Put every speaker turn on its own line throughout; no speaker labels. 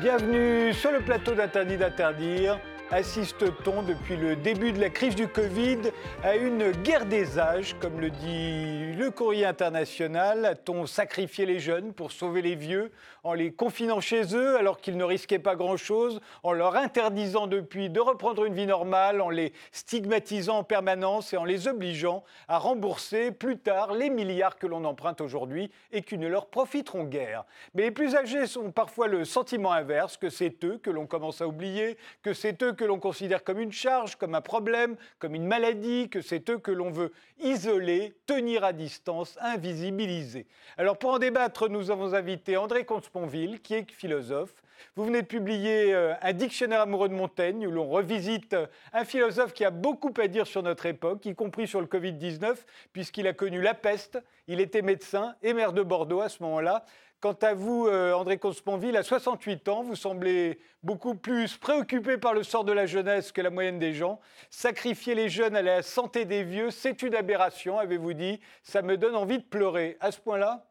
Bienvenue sur le plateau d'Interdit d'interdire assiste-t-on depuis le début de la crise du Covid à une guerre des âges, comme le dit le courrier international? A-t-on sacrifié les jeunes pour sauver les vieux en les confinant chez eux alors qu'ils ne risquaient pas grand-chose, en leur interdisant depuis de reprendre une vie normale, en les stigmatisant en permanence et en les obligeant à rembourser plus tard les milliards que l'on emprunte aujourd'hui et qui ne leur profiteront guère? Mais les plus âgés ont parfois le sentiment inverse, que c'est eux que l'on commence à oublier, que c'est eux que l'on considère comme une charge, comme un problème, comme une maladie, que c'est eux que l'on veut isoler, tenir à distance, invisibiliser. Alors pour en débattre, nous avons invité André Comte-Sponville, qui est philosophe. Vous venez de publier euh, un dictionnaire amoureux de Montaigne, où l'on revisite euh, un philosophe qui a beaucoup à dire sur notre époque, y compris sur le Covid-19, puisqu'il a connu la peste, il était médecin et maire de Bordeaux à ce moment-là. Quant à vous, euh, André Consponville, à 68 ans, vous semblez beaucoup plus préoccupé par le sort de la jeunesse que la moyenne des gens. Sacrifier les jeunes à la santé des vieux, c'est une aberration, avez-vous dit. Ça me donne envie de pleurer. À ce point-là?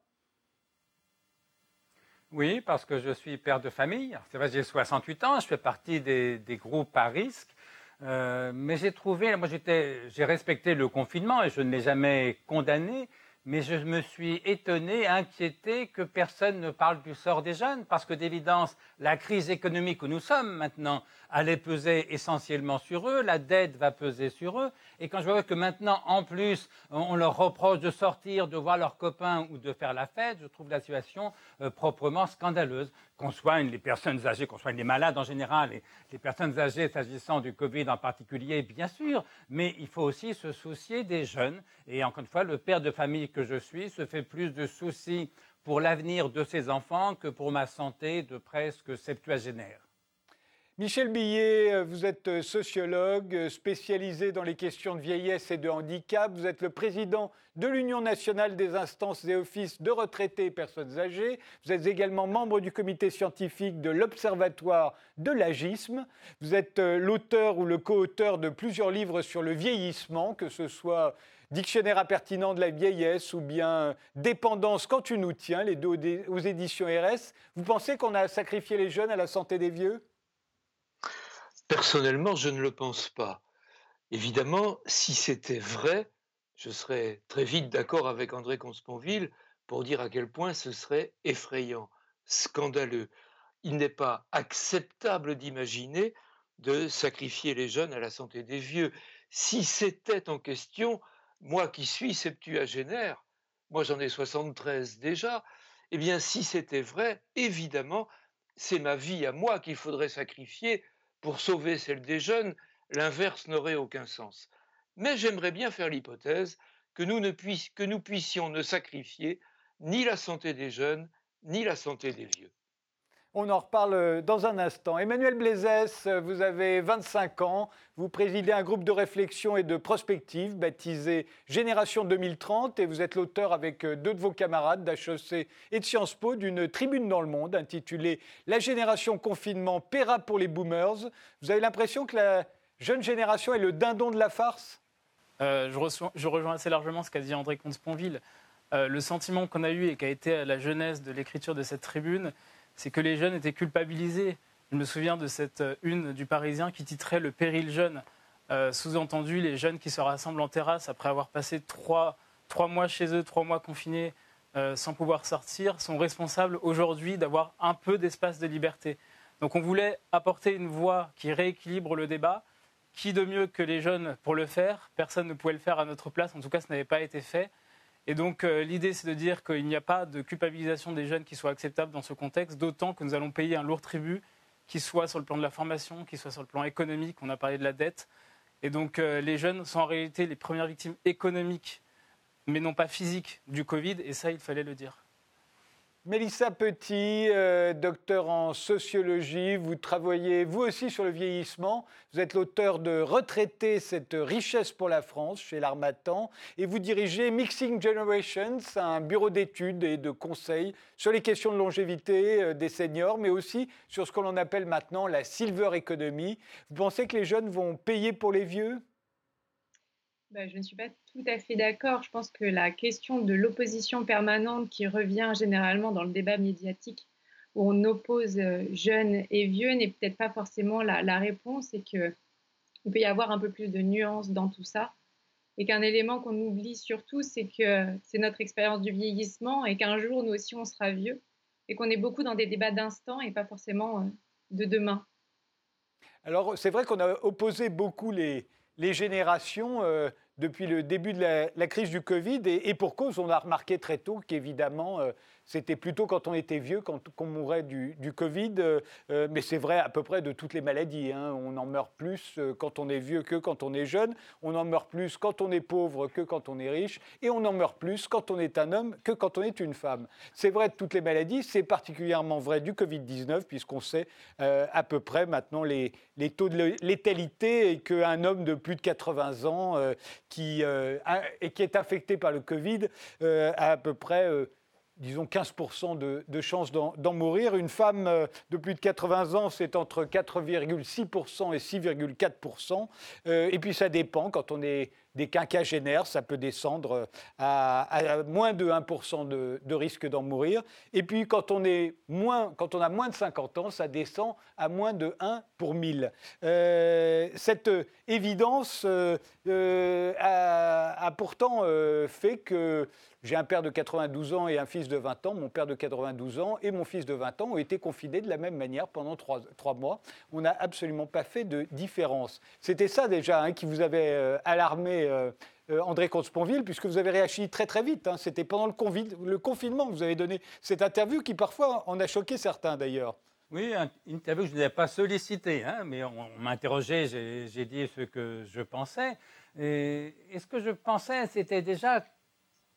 Oui, parce que je suis père de famille. C'est vrai, j'ai 68 ans, je fais partie des, groupes à risque. Euh, mais j'ai trouvé, moi j'ai respecté le confinement et je ne l'ai jamais condamné mais je me suis étonné, inquiété que personne ne parle du sort des jeunes, parce que d'évidence, la crise économique où nous sommes maintenant allait peser essentiellement sur eux, la dette va peser sur eux, et quand je vois que maintenant, en plus, on leur reproche de sortir, de voir leurs copains ou de faire la fête, je trouve la situation euh, proprement scandaleuse qu'on soigne les personnes âgées, qu'on soigne les malades en général, et les personnes âgées s'agissant du Covid en particulier, bien sûr, mais il faut aussi se soucier des jeunes. Et encore une fois, le père de famille que je suis se fait plus de soucis pour l'avenir de ses enfants que pour ma santé de presque septuagénaire.
Michel Billet, euh, vous êtes euh, sociologue euh, spécialisé dans les questions de vieillesse et de handicap. Vous êtes le président de l'Union nationale des instances et offices de retraités et personnes âgées. Vous êtes également membre du comité scientifique de l'Observatoire de l'agisme. Vous êtes l'auteur ou le co-auteur de plusieurs livres sur le vieillissement, que ce soit Dictionnaire impertinent de la vieillesse ou bien Dépendance quand tu nous tiens, les deux aux éditions RS. Vous pensez qu'on a sacrifié les jeunes à la santé des vieux?
Personnellement, je ne le pense pas. Évidemment, si c'était vrai, je serais très vite d'accord avec André Consponville pour dire à quel point ce serait effrayant, scandaleux. Il n'est pas acceptable d'imaginer de sacrifier les jeunes à la santé des vieux. Si c'était en question, moi qui suis septuagénaire, moi j'en ai 73 déjà, eh bien si c'était vrai, évidemment, c'est ma vie à moi qu'il faudrait sacrifier pour sauver celle des jeunes, l'inverse n'aurait aucun sens. Mais j'aimerais bien faire l'hypothèse que nous, puissions ne sacrifier ni la santé des jeunes, ni la santé des vieux.
On en reparle euh, dans un instant. Emmanuel Blaisès, euh, vous avez 25 ans, vous présidez un groupe de réflexion et de prospective baptisé Génération 2030 et vous êtes l'auteur avec euh, deux de vos camarades d'HEC et de Sciences Po d'une tribune dans le monde intitulée La génération confinement paiera pour les boomers. Vous avez l'impression que la jeune génération est le dindon de la farce?
Je, rejoins assez largement ce qu'a dit André Comte-Sponville. le sentiment qu'on a eu et qui a été la jeunesse de l'écriture de cette tribune, c'est que les jeunes étaient culpabilisés. Je me souviens de cette euh, une du Parisien qui titrait Le péril jeune. Euh, sous-entendu, les jeunes qui se rassemblent en terrasse après avoir passé trois, mois chez eux, trois mois confinés euh, sans pouvoir sortir, sont responsables aujourd'hui d'avoir un peu d'espace de liberté. Donc on voulait apporter une voix qui rééquilibre le débat. Qui de mieux que les jeunes pour le faire? Personne ne pouvait le faire à notre place, en tout cas ce n'avait pas été fait. Et donc euh, l'idée, c'est de dire qu'il n'y a pas de culpabilisation des jeunes qui soit acceptable dans ce contexte, d'autant que nous allons payer un lourd tribut, qui soit sur le plan de la formation, qui soit sur le plan économique, on a parlé de la dette. Et donc euh, les jeunes sont en réalité les premières victimes économiques, mais non pas physiques, du Covid, et ça, il fallait le dire.
Mélissa Petit, euh, docteur en sociologie, vous travaillez vous aussi sur le vieillissement. Vous êtes l'auteur de Retraiter cette richesse pour la France chez l'Armatan et vous dirigez Mixing Generations, un bureau d'études et de conseils sur les questions de longévité euh, des seniors, mais aussi sur ce que l'on appelle maintenant la silver economy. Vous pensez que les jeunes vont payer pour les vieux?
Bah, je ne suis pas tout à fait d'accord. Je pense que la question de l'opposition permanente qui revient généralement dans le débat médiatique où on oppose jeunes et vieux n'est peut-être pas forcément la, la réponse et qu'il peut y avoir un peu plus de nuances dans tout ça. Et qu'un élément qu'on oublie surtout, c'est que c'est notre expérience du vieillissement et qu'un jour, nous aussi, on sera vieux et qu'on est beaucoup dans des débats d'instant et pas forcément de demain.
Alors, c'est vrai qu'on a opposé beaucoup les, les générations euh, depuis le début de la, crise du Covid. Et, pour cause, on a remarqué très tôt qu'évidemment, euh, c'était plutôt quand on était vieux qu'on mourait du, Covid, euh, euh, mais c'est vrai à peu près de toutes les maladies. Hein. On en meurt plus euh, quand on est vieux que quand on est jeune, on en meurt plus quand on est pauvre que quand on est riche, et on en meurt plus quand on est un homme que quand on est une femme. C'est vrai de toutes les maladies, c'est particulièrement vrai du Covid-19, puisqu'on sait à peu près maintenant les, les taux de létalité et qu'un homme de plus de 80 ans qui, et qui est infecté par le Covid a à peu près disons 15% de, de chances d'en mourir. Une femme euh, de plus de 80 ans, c'est entre 4,6% et 6,4%. Euh, et puis ça dépend, quand on est des quinquagénaires, ça peut descendre à, moins de 1% de, risque d'en mourir. Et puis quand on, est moins, quand on a moins de 50 ans, ça descend à moins de 1 pour 1000. Euh, cette évidence a, a, pourtant fait que j'ai un père de 92 ans et un fils de 20 ans. Mon père de 92 ans et mon fils de 20 ans ont été confinés de la même manière pendant trois, mois. On n'a absolument pas fait de différence. C'était ça déjà hein, qui vous avait euh, alarmé. Euh, euh, André puisque vous avez réagi très très vite. Hein. C'était pendant le, le, confinement que vous avez donné cette interview qui parfois en a choqué certains d'ailleurs.
Oui, une interview que je n'avais pas sollicitée, hein, mais on, m'a interrogé, j'ai dit ce que je pensais. et ce que je pensais, c'était déjà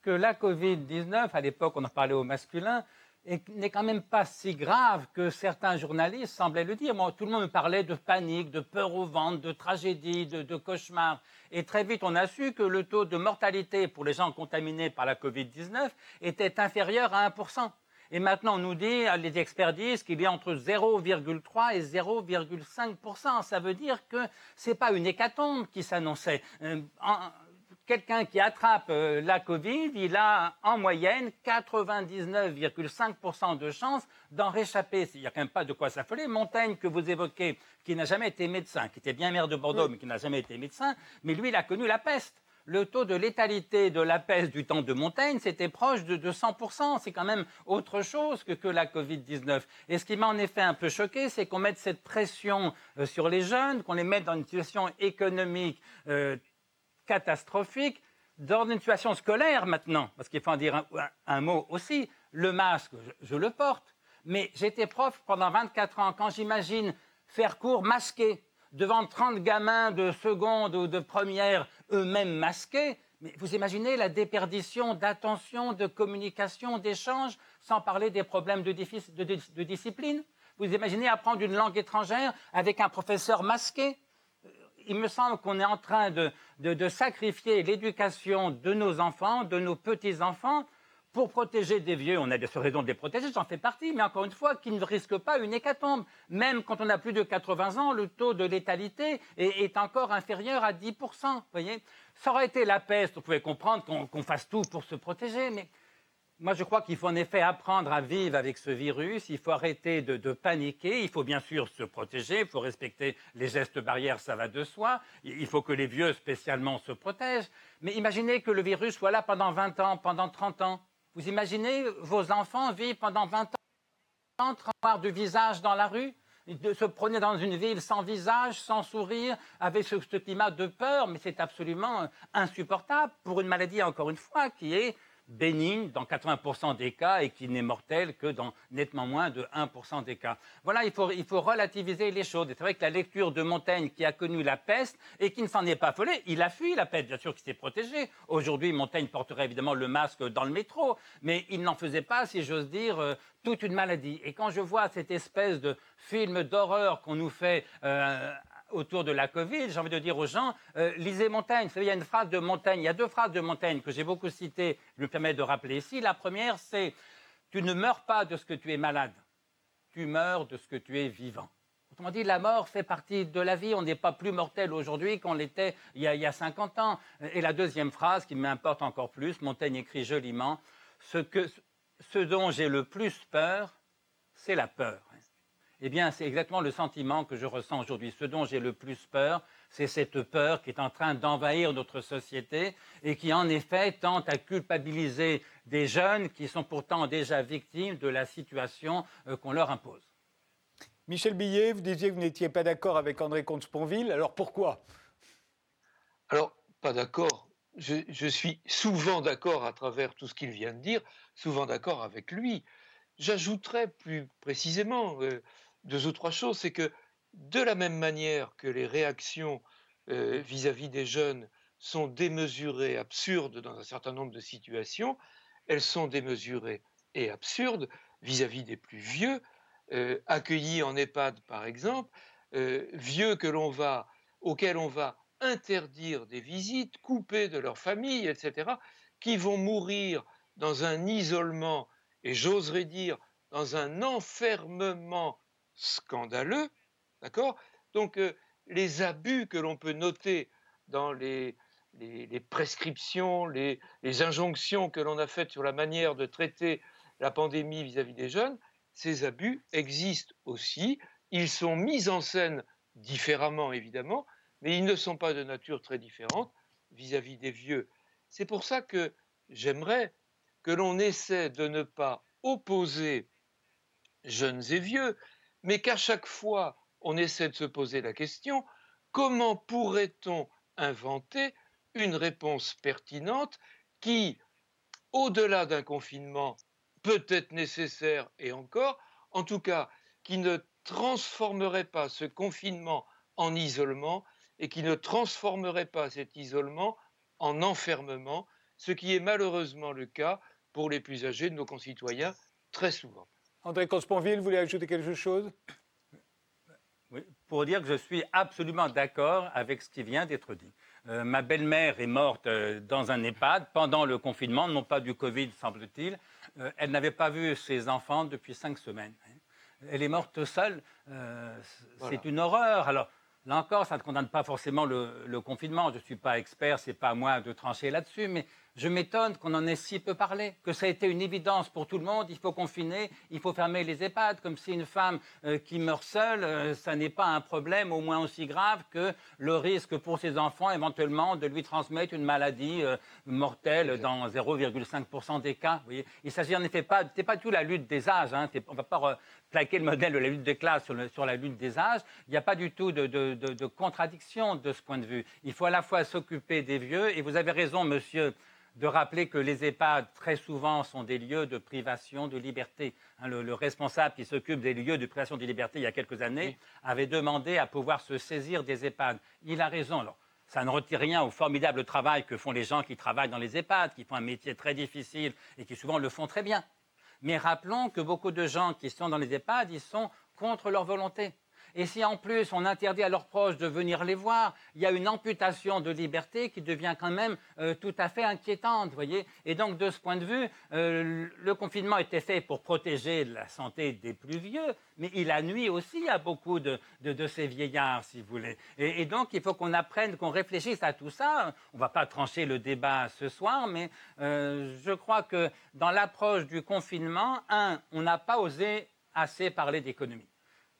que la Covid-19, à l'époque on en parlait au masculin, n'est quand même pas si grave que certains journalistes semblaient le dire. Moi, tout le monde me parlait de panique, de peur au ventre, de tragédie, de, cauchemar. Et très vite, on a su que le taux de mortalité pour les gens contaminés par la Covid-19 était inférieur à 1%. Et maintenant, on nous dit, les experts disent qu'il y a entre 0,3 et 0,5%. Ça veut dire que ce n'est pas une hécatombe qui s'annonçait. Euh, quelqu'un qui attrape euh, la Covid, il a en moyenne 99,5% de chances d'en réchapper. Il n'y a quand même pas de quoi s'affoler. Montaigne, que vous évoquez, qui n'a jamais été médecin, qui était bien maire de Bordeaux, mais qui n'a jamais été médecin, mais lui, il a connu la peste. Le taux de létalité de la peste du temps de Montaigne, c'était proche de, 100%. C'est quand même autre chose que, la Covid-19. Et ce qui m'a en effet un peu choqué, c'est qu'on mette cette pression euh, sur les jeunes, qu'on les mette dans une situation économique euh, catastrophique dans une situation scolaire maintenant, parce qu'il faut en dire un, mot aussi, le masque, je, le porte, mais j'étais prof pendant 24 ans. Quand j'imagine faire cours masqué devant 30 gamins de seconde ou de première, eux-mêmes masqués, mais vous imaginez la déperdition d'attention, de communication, d'échange, sans parler des problèmes de, de discipline. Vous imaginez apprendre une langue étrangère avec un professeur masqué. Il me semble qu'on est en train de, sacrifier l'éducation de nos enfants, de nos petits-enfants, pour protéger des vieux. On a des raisons de les protéger, j'en fais partie, mais encore une fois, qui ne risquent pas une hécatombe. Même quand on a plus de 80 ans, le taux de létalité est, encore inférieur à 10%. Voyez Ça aurait été la peste, on pouvait comprendre qu'on fasse tout pour se protéger, mais moi, je crois qu'il faut en effet apprendre à vivre avec ce virus. Il faut arrêter de, paniquer. Il faut bien sûr se protéger. Il faut respecter les gestes barrières, ça va de soi. Il faut que les vieux spécialement se protègent. Mais imaginez que le virus soit là pendant 20 ans, pendant 30 ans. Vous imaginez vos enfants vivent pendant 20 ans, avoir du visage dans la rue se promener dans une ville sans visage, sans sourire, avec ce climat de peur, mais c'est absolument insupportable pour une maladie, encore une fois, qui est bénigne dans 80% des cas et qui n'est mortel que dans nettement moins de 1% des cas. Voilà, il faut, il faut relativiser les choses. C'est vrai que la lecture de Montaigne, qui a connu la peste et qui ne s'en est pas affolé, il a fui la peste, bien sûr qu'il s'est protégé. Aujourd'hui, Montaigne porterait évidemment le masque dans le métro, mais il n'en faisait pas, si j'ose dire, euh, toute une maladie. Et quand je vois cette espèce de film d'horreur qu'on nous fait euh, autour de la Covid, j'ai envie de dire aux gens, euh, lisez Montaigne. Il y a une phrase de Montaigne, il y a deux phrases de Montaigne que j'ai beaucoup citées, je me permets de rappeler ici. La première, c'est Tu ne meurs pas de ce que tu es malade, tu meurs de ce que tu es vivant. Autrement dit, la mort fait partie de la vie. On n'est pas plus mortel aujourd'hui qu'on l'était il, il, y a 50 ans. Et la deuxième phrase, qui m'importe encore plus, Montaigne écrit joliment ce, que, ce dont j'ai le plus peur, c'est la peur. Eh bien, c'est exactement le sentiment que je ressens aujourd'hui. Ce dont j'ai le plus peur, c'est cette peur qui est en train d'envahir notre société et qui, en effet, tente à culpabiliser des jeunes qui sont pourtant déjà victimes de la situation euh, qu'on leur impose.
Michel Billet, vous disiez que vous n'étiez pas d'accord avec André Comte-Sponville. Alors pourquoi?
Alors, pas d'accord. Je, suis souvent d'accord à travers tout ce qu'il vient de dire, souvent d'accord avec lui. J'ajouterais plus précisément, euh, deux ou trois choses, c'est que de la même manière que les réactions euh, vis-à-vis des jeunes sont démesurées, absurdes dans un certain nombre de situations, elles sont démesurées et absurdes vis-à-vis des plus vieux, euh, accueillis en EHPAD par exemple, euh, vieux que l'on va, auxquels on va interdire des visites, couper de leur famille, etc., qui vont mourir dans un isolement, et j'oserais dire dans un enfermement scandaleux, d'accord? Donc euh, les abus que l'on peut noter dans les, les, prescriptions, les, injonctions que l'on a faites sur la manière de traiter la pandémie vis-à-vis des jeunes, ces abus existent aussi. Ils sont mis en scène différemment, évidemment, mais ils ne sont pas de nature très différente vis-à-vis des vieux. C'est pour ça que j'aimerais que l'on essaie de ne pas opposer jeunes et vieux, mais qu'à chaque fois, on essaie de se poser la question, comment pourrait-on inventer une réponse pertinente qui, au-delà d'un confinement, peut être nécessaire et encore, en tout cas, qui ne transformerait pas ce confinement en isolement et qui ne transformerait pas cet isolement en enfermement, ce qui est malheureusement le cas pour les plus âgés de nos concitoyens très souvent.
André Cosponville, vous voulez ajouter quelque chose?
Oui, pour dire que je suis absolument d'accord avec ce qui vient d'être dit. Euh, ma belle-mère est morte euh, dans un EHPAD pendant le confinement, non pas du Covid, semble-t-il. Euh, elle n'avait pas vu ses enfants depuis cinq semaines. Elle est morte seule. C'est une horreur. Alors, là encore, ça ne condamne pas forcément le, le confinement. Je ne suis pas expert, ce n'est pas à moi de trancher là-dessus, mais je m'étonne qu'on en ait si peu parlé, que ça a été une évidence pour tout le monde. Il faut confiner, il faut fermer les EHPAD, comme si une femme euh, qui meurt seule, euh, ça n'est pas un problème au moins aussi grave que le risque pour ses enfants éventuellement de lui transmettre une maladie euh, mortelle dans 0,5% des cas. Vous voyez il s'agit en effet pas, c'est pas tout la lutte des âges. Hein, on va pas plaquer le modèle de la lutte des classes sur, la lutte des âges. Il n'y a pas du tout de, de contradiction de ce point de vue. Il faut à la fois s'occuper des vieux, et vous avez raison, monsieur de rappeler que les EHPAD, très souvent, sont des lieux de privation de liberté. Hein, le, responsable qui s'occupe des lieux de privation de liberté il y a quelques années avait demandé à pouvoir se saisir des EHPAD. Il a raison. Alors, ça ne retire rien au formidable travail que font les gens qui travaillent dans les EHPAD, qui font un métier très difficile et qui souvent le font très bien. Mais rappelons que beaucoup de gens qui sont dans les EHPAD, ils sont contre leur volonté. Et si en plus on interdit à leurs proches de venir les voir, il y a une amputation de liberté qui devient quand même euh, tout à fait inquiétante, voyez. Et donc de ce point de vue, euh, le confinement était fait pour protéger la santé des plus vieux, mais il a nuit aussi à beaucoup de, ces vieillards, si vous voulez. Et, donc il faut qu'on apprenne, qu'on réfléchisse à tout ça. On ne va pas trancher le débat ce soir, mais euh, je crois que dans l'approche du confinement, un, on n'a pas osé assez parler d'économie.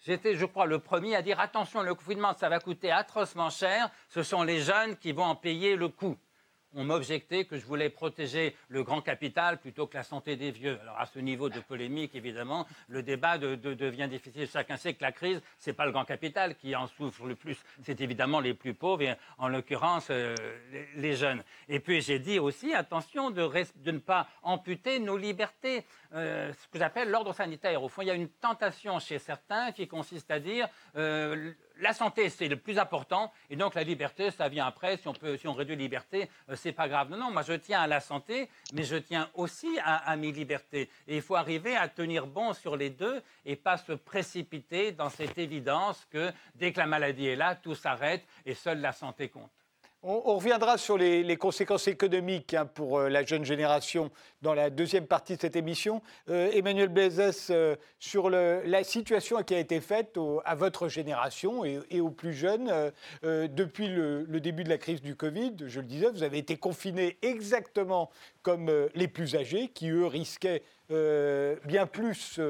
J'étais, je crois, le premier à dire attention, le confinement, ça va coûter atrocement cher. Ce sont les jeunes qui vont en payer le coût on m'objectait que je voulais protéger le grand capital plutôt que la santé des vieux. Alors à ce niveau de polémique, évidemment, le débat devient difficile. Chacun sait que la crise, ce n'est pas le grand capital qui en souffre le plus, c'est évidemment les plus pauvres, et en l'occurrence euh, les, jeunes. Et puis j'ai dit aussi, attention de, ne pas amputer nos libertés, euh, ce que j'appelle l'ordre sanitaire. Au fond, il y a une tentation chez certains qui consiste à dire... Euh, la santé, c'est le plus important, et donc la liberté, ça vient après. Si on, réduit la liberté, euh, c'est pas grave. Non, non, moi je tiens à la santé, mais je tiens aussi à, mes libertés. Et il faut arriver à tenir bon sur les deux et pas se précipiter dans cette évidence que dès que la maladie est là, tout s'arrête et seule la santé compte.
On, reviendra sur les, conséquences économiques hein, pour euh, la jeune génération dans la deuxième partie de cette émission. Euh, Emmanuel Blezès, euh, sur la situation qui a été faite à votre génération et, aux plus jeunes depuis le, début de la crise du Covid, je le disais, vous avez été confinés exactement comme les plus âgés, qui eux risquaient bien plus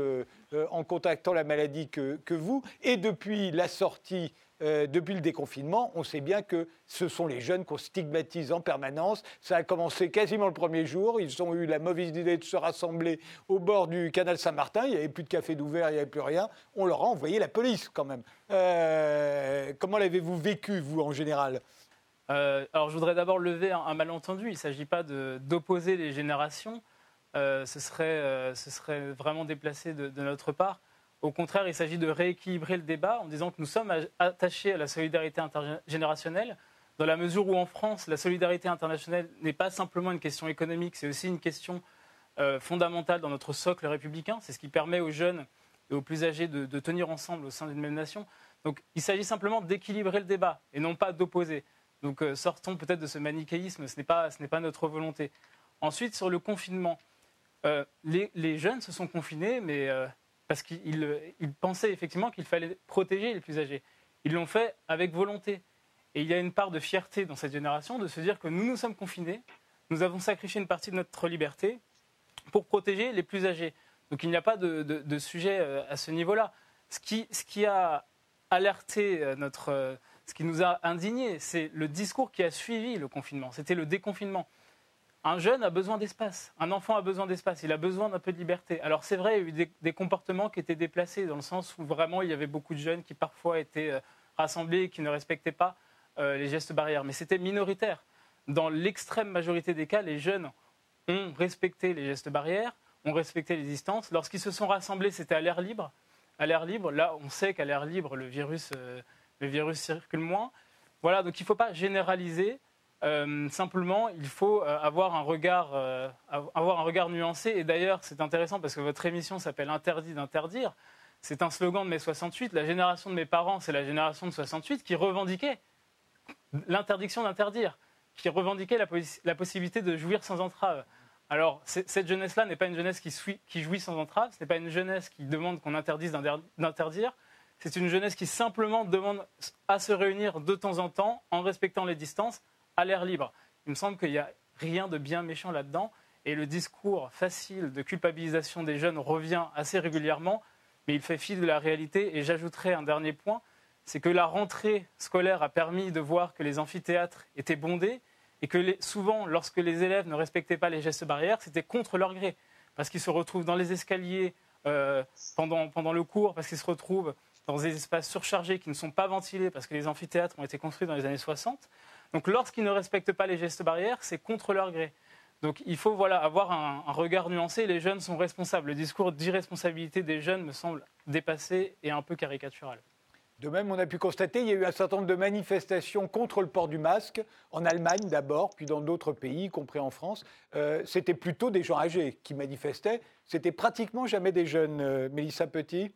en contactant la maladie que vous. Et depuis la sortie euh, depuis le déconfinement, on sait bien que ce sont les jeunes qu'on stigmatise en permanence. Ça a commencé quasiment le premier jour. Ils ont eu la mauvaise idée de se rassembler au bord du canal Saint-Martin. Il n'y avait plus de café d'ouvert, il n'y avait plus rien. On leur a envoyé la police quand même. Euh, comment l'avez-vous vécu, vous, en général?
Euh, alors, je voudrais d'abord lever un, malentendu. Il ne s'agit pas d'opposer les générations. ce, serait, ce, serait, vraiment déplacé de notre part. Au contraire, il s'agit de rééquilibrer le débat en disant que nous sommes attachés à la solidarité intergénérationnelle, dans la mesure où en France, la solidarité internationale n'est pas simplement une question économique, c'est aussi une question euh, fondamentale dans notre socle républicain. C'est ce qui permet aux jeunes et aux plus âgés de, tenir ensemble au sein d'une même nation. Donc il s'agit simplement d'équilibrer le débat et non pas d'opposer. Donc euh, sortons peut-être de ce manichéisme, ce n'est pas, notre volonté. Ensuite, sur le confinement, euh, les, les, jeunes se sont confinés, mais parce qu'ils pensaient effectivement qu'il fallait protéger les plus âgés. Ils l'ont fait avec volonté. Et il y a une part de fierté dans cette génération de se dire que nous nous sommes confinés, nous avons sacrifié une partie de notre liberté pour protéger les plus âgés. Donc il n'y a pas de, sujet euh, à ce niveau-là. Ce qui, ce qui, a alerté euh, notre, euh, ce qui nous a indignés, c'est le discours qui a suivi le confinement. C'était le déconfinement. Un jeune a besoin d'espace, un enfant a besoin d'espace, il a besoin d'un peu de liberté. Alors c'est vrai, il y a eu des, comportements qui étaient déplacés, dans le sens où vraiment il y avait beaucoup de jeunes qui parfois étaient euh, rassemblés et qui ne respectaient pas euh, les gestes barrières. Mais c'était minoritaire. Dans l'extrême majorité des cas, les jeunes ont respecté les gestes barrières, ont respecté les distances. Lorsqu'ils se sont rassemblés, c'était à l'air libre. À l'air libre, là, on sait qu'à l'air libre, le virus, euh, le virus circule moins. Voilà, donc il ne faut pas généraliser. Euh, simplement, il faut euh, avoir, un regard, euh, avoir un regard nuancé. Et d'ailleurs, c'est intéressant parce que votre émission s'appelle Interdit d'interdire. C'est un slogan de mai 68. La génération de mes parents, c'est la génération de 68 qui revendiquait l'interdiction d'interdire, qui revendiquait la, possibilité de jouir sans entrave. Alors, cette jeunesse-là n'est pas une jeunesse qui, jouit sans entrave, ce n'est pas une jeunesse qui demande qu'on interdise d'interdire, c'est une jeunesse qui simplement demande à se réunir de temps en temps en respectant les distances à l'air libre. Il me semble qu'il n'y a rien de bien méchant là-dedans. Et le discours facile de culpabilisation des jeunes revient assez régulièrement, mais il fait fi de la réalité. Et j'ajouterai un dernier point, c'est que la rentrée scolaire a permis de voir que les amphithéâtres étaient bondés et que souvent, lorsque les élèves ne respectaient pas les gestes barrières, c'était contre leur gré, parce qu'ils se retrouvent dans les escaliers euh, pendant, pendant le cours, parce qu'ils se retrouvent dans des espaces surchargés qui ne sont pas ventilés, parce que les amphithéâtres ont été construits dans les années 60. Donc lorsqu'ils ne respectent pas les gestes barrières, c'est contre leur gré. Donc il faut voilà, avoir un, regard nuancé. Les jeunes sont responsables. Le discours d'irresponsabilité des jeunes me semble dépassé et un peu caricatural.
De même, on a pu constater qu'il y a eu un certain nombre de manifestations contre le port du masque, en Allemagne d'abord, puis dans d'autres pays, y compris en France. Euh, c'était plutôt des gens âgés qui manifestaient. C'était pratiquement jamais des jeunes. Euh, Mélissa Petit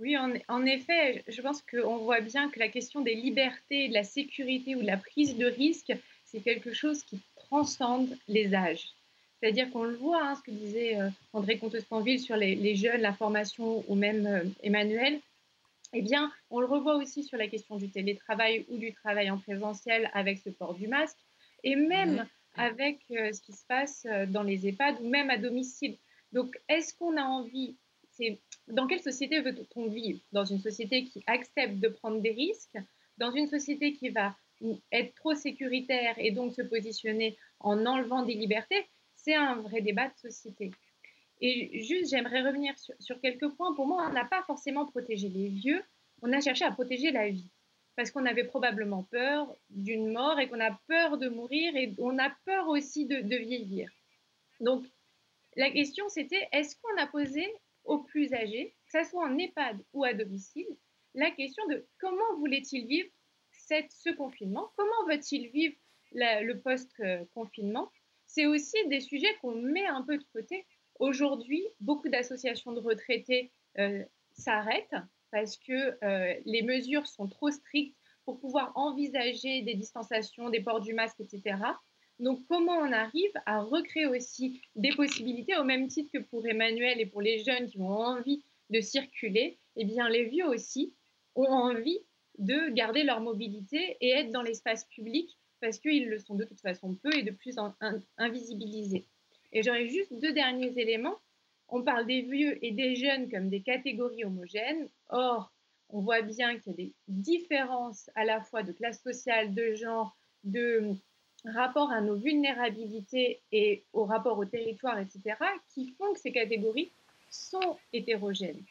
oui, en, effet, je pense qu'on voit bien que la question des libertés, de la sécurité ou de la prise de risque, c'est quelque chose qui transcende les âges. C'est-à-dire qu'on le voit, hein, ce que disait euh, André Comte-Spanville sur les, jeunes, la formation ou même euh, Emmanuel, eh bien, on le revoit aussi sur la question du télétravail ou du travail en présentiel avec ce port du masque, et même mmh. avec euh, ce qui se passe dans les EHPAD ou même à domicile. Donc, est-ce qu'on a envie, c'est dans quelle société veut-on vivre? Dans une société qui accepte de prendre des risques, dans une société qui va être trop sécuritaire et donc se positionner en enlevant des libertés, c'est un vrai débat de société. Et juste, j'aimerais revenir sur, quelques points. Pour moi, on n'a pas forcément protégé les vieux, on a cherché à protéger la vie. Parce qu'on avait probablement peur d'une mort et qu'on a peur de mourir et on a peur aussi de, vieillir. Donc, la question, c'était est-ce qu'on a posé aux plus âgés, que ce soit en EHPAD ou à domicile, la question de comment voulait-il vivre ce confinement, comment veut-il vivre le post-confinement. C'est aussi des sujets qu'on met un peu de côté. Aujourd'hui, beaucoup d'associations de retraités euh, s'arrêtent parce que euh, les mesures sont trop strictes pour pouvoir envisager des distanciations, des ports du masque, etc. Donc, comment on arrive à recréer aussi des possibilités, au même titre que pour Emmanuel et pour les jeunes qui ont envie de circuler, eh bien, les vieux aussi ont envie de garder leur mobilité et être dans l'espace public parce qu'ils le sont de toute façon peu et de plus en, invisibilisés. Et j'aurais juste deux derniers éléments. On parle des vieux et des jeunes comme des catégories homogènes. Or, on voit bien qu'il y a des différences à la fois de classe sociale, de genre, de rapport à nos vulnérabilités et au rapport au territoire, etc., qui font que ces catégories sont hétérogènes.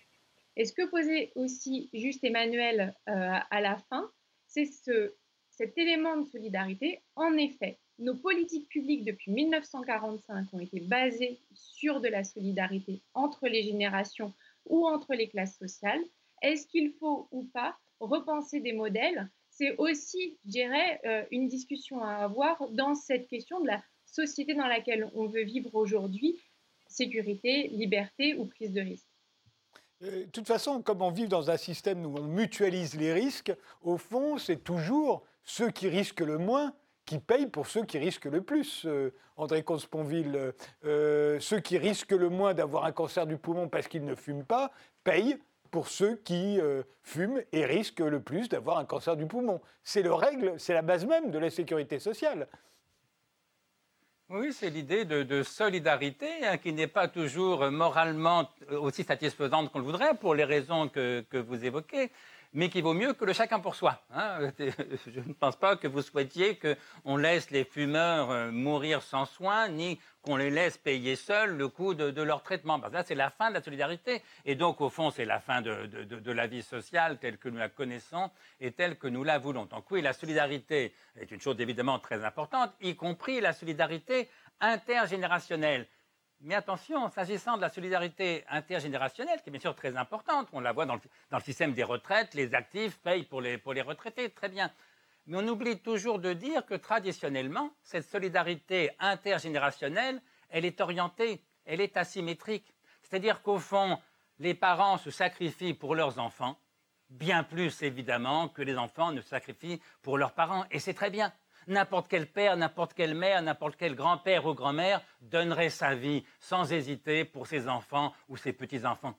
Et ce que posait aussi juste Emmanuel euh, à la fin, c'est ce, cet élément de solidarité. En effet, nos politiques publiques depuis 1945 ont été basées sur de la solidarité entre les générations ou entre les classes sociales. Est-ce qu'il faut ou pas repenser des modèles C'est aussi, je dirais, euh, une discussion à avoir dans cette question de la société dans laquelle on veut vivre aujourd'hui, sécurité, liberté ou prise de risque.
Euh, de toute façon, comme on vit dans un système où on mutualise les risques, au fond, c'est toujours ceux qui risquent le moins qui payent pour ceux qui risquent le plus. Euh, André Consponville, ceux qui risquent le moins d'avoir un cancer du poumon parce qu'ils ne fument pas, payent pour ceux qui fument et risquent le plus d'avoir un cancer du poumon. C'est le règle, c'est la base même de la sécurité sociale.
Oui, c'est l'idée de, solidarité hein, qui n'est pas toujours moralement aussi satisfaisante qu'on le voudrait pour les raisons que vous évoquez mais qui vaut mieux que le chacun pour soi. Hein. Je ne pense pas que vous souhaitiez qu'on laisse les fumeurs euh, mourir sans soin, ni qu'on les laisse payer seuls le coût de, leur traitement. Parce que là, c'est la fin de la solidarité. Et donc, au fond, c'est la fin de, de, la vie sociale telle que nous la connaissons et telle que nous la voulons. Donc oui, la solidarité est une chose évidemment très importante, y compris la solidarité intergénérationnelle. Mais attention, s'agissant de la solidarité intergénérationnelle, qui est bien sûr très importante, on la voit dans le, système des retraites, les actifs payent pour les, pour les retraités, très bien. Mais on oublie toujours de dire que traditionnellement, cette solidarité intergénérationnelle, elle est orientée, elle est asymétrique. C'est-à-dire qu'au fond, les parents se sacrifient pour leurs enfants, bien plus évidemment que les enfants ne sacrifient pour leurs parents. Et c'est très bien n'importe quel père, n'importe quelle mère, n'importe quel grand-père ou grand-mère donnerait sa vie sans hésiter pour ses enfants ou ses petits-enfants.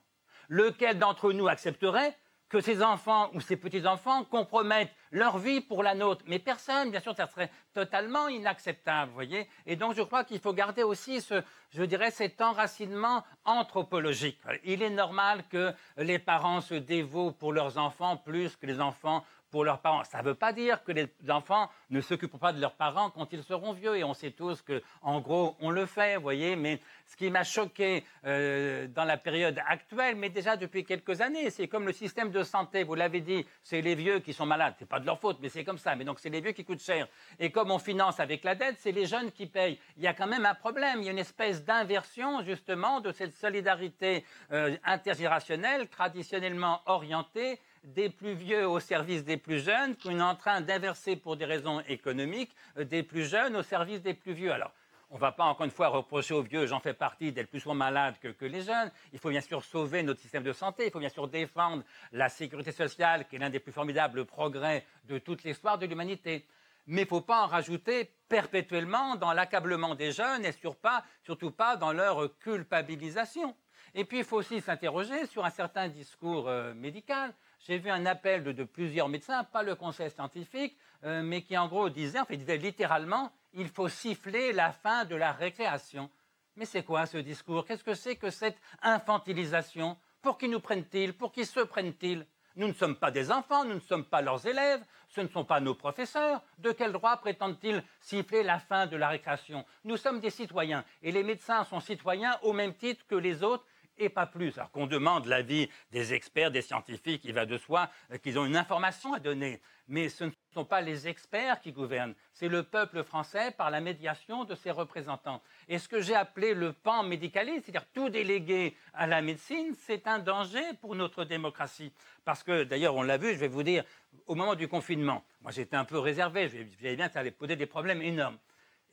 Lequel d'entre nous accepterait que ses enfants ou ses petits-enfants compromettent leur vie pour la nôtre? Mais personne, bien sûr, ça serait totalement inacceptable, voyez. Et donc, je crois qu'il faut garder aussi je dirais, cet enracinement anthropologique. Il est normal que les parents se dévouent pour leurs enfants plus que les enfants pour leurs parents. Ça ne veut pas dire que les enfants ne s'occupent pas de leurs parents quand ils seront vieux. Et on sait tous que, en gros, on le fait, vous voyez. Mais ce qui m'a choqué euh, dans la période actuelle, mais déjà depuis quelques années, c'est comme le système de santé. Vous l'avez dit, c'est les vieux qui sont malades. C'est pas de leur faute, mais c'est comme ça. Mais donc c'est les vieux qui coûtent cher. Et comme on finance avec la dette, c'est les jeunes qui payent. Il y a quand même un problème. Il y a une espèce d'inversion justement de cette solidarité euh, intergénérationnelle traditionnellement orientée des plus vieux au service des plus jeunes qu'on est en train d'inverser pour des raisons économiques euh, des plus jeunes au service des plus vieux. Alors, on ne va pas encore une fois reprocher aux vieux, j'en fais partie, d'être plus souvent malades que, les jeunes. Il faut bien sûr sauver notre système de santé, il faut bien sûr défendre la sécurité sociale, qui est l'un des plus formidables progrès de toute l'histoire de l'humanité. Mais il ne faut pas en rajouter perpétuellement dans l'accablement des jeunes et surtout pas dans leur culpabilisation. Et puis il faut aussi s'interroger sur un certain discours euh, médical j'ai vu un appel de, plusieurs médecins, pas le conseil scientifique, euh, mais qui en gros disait, en fait, disait littéralement, il faut siffler la fin de la récréation. Mais c'est quoi ce discours? Qu'est-ce que c'est que cette infantilisation? Pour qui nous prennent-ils? Pour qui se prennent-ils? Nous ne sommes pas des enfants, nous ne sommes pas leurs élèves, ce ne sont pas nos professeurs. De quel droit prétendent-ils siffler la fin de la récréation? Nous sommes des citoyens, et les médecins sont citoyens au même titre que les autres, et pas plus. Alors qu'on demande l'avis des experts, des scientifiques, il va de soi euh, qu'ils ont une information à donner. Mais ce ne sont pas les experts qui gouvernent, c'est le peuple français par la médiation de ses représentants. Et ce que j'ai appelé le pan médicaliste, c'est-à-dire tout délégué à la médecine, c'est un danger pour notre démocratie. Parce que, d'ailleurs, on l'a vu, je vais vous dire, au moment du confinement, moi j'étais un peu réservé, je savais bien que ça allait poser des problèmes énormes.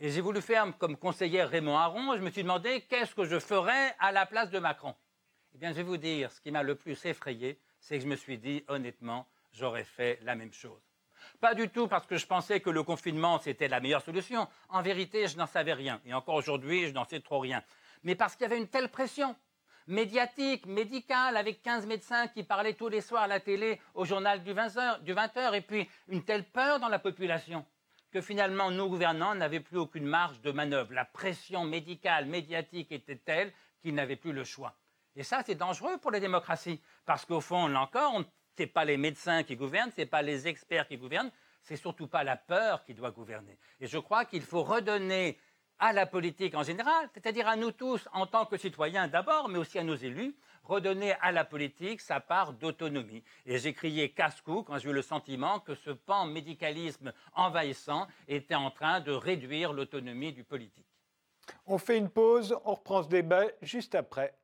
Et j'ai voulu faire comme conseiller Raymond Aron. Je me suis demandé qu'est-ce que je ferais à la place de Macron? Eh bien, je vais vous dire, ce qui m'a le plus effrayé, c'est que je me suis dit, honnêtement, j'aurais fait la même chose. Pas du tout parce que je pensais que le confinement, c'était la meilleure solution. En vérité, je n'en savais rien. Et encore aujourd'hui, je n'en sais trop rien. Mais parce qu'il y avait une telle pression médiatique, médicale, avec 15 médecins qui parlaient tous les soirs à la télé, au journal du 20h, du 20h et puis une telle peur dans la population que finalement nos gouvernants n'avaient plus aucune marge de manœuvre. La pression médicale, médiatique était telle qu'ils n'avaient plus le choix. Et ça, c'est dangereux pour les démocraties, parce qu'au fond, là encore, ce n'est pas les médecins qui gouvernent, ce n'est pas les experts qui gouvernent, c'est surtout pas la peur qui doit gouverner. Et je crois qu'il faut redonner à la politique en général, c'est-à-dire à nous tous en tant que citoyens d'abord, mais aussi à nos élus, redonner à la politique sa part d'autonomie. Et j'ai crié casse-cou quand j'ai eu le sentiment que ce pan médicalisme envahissant était en train de réduire l'autonomie du politique.
On fait une pause, on reprend ce débat juste après.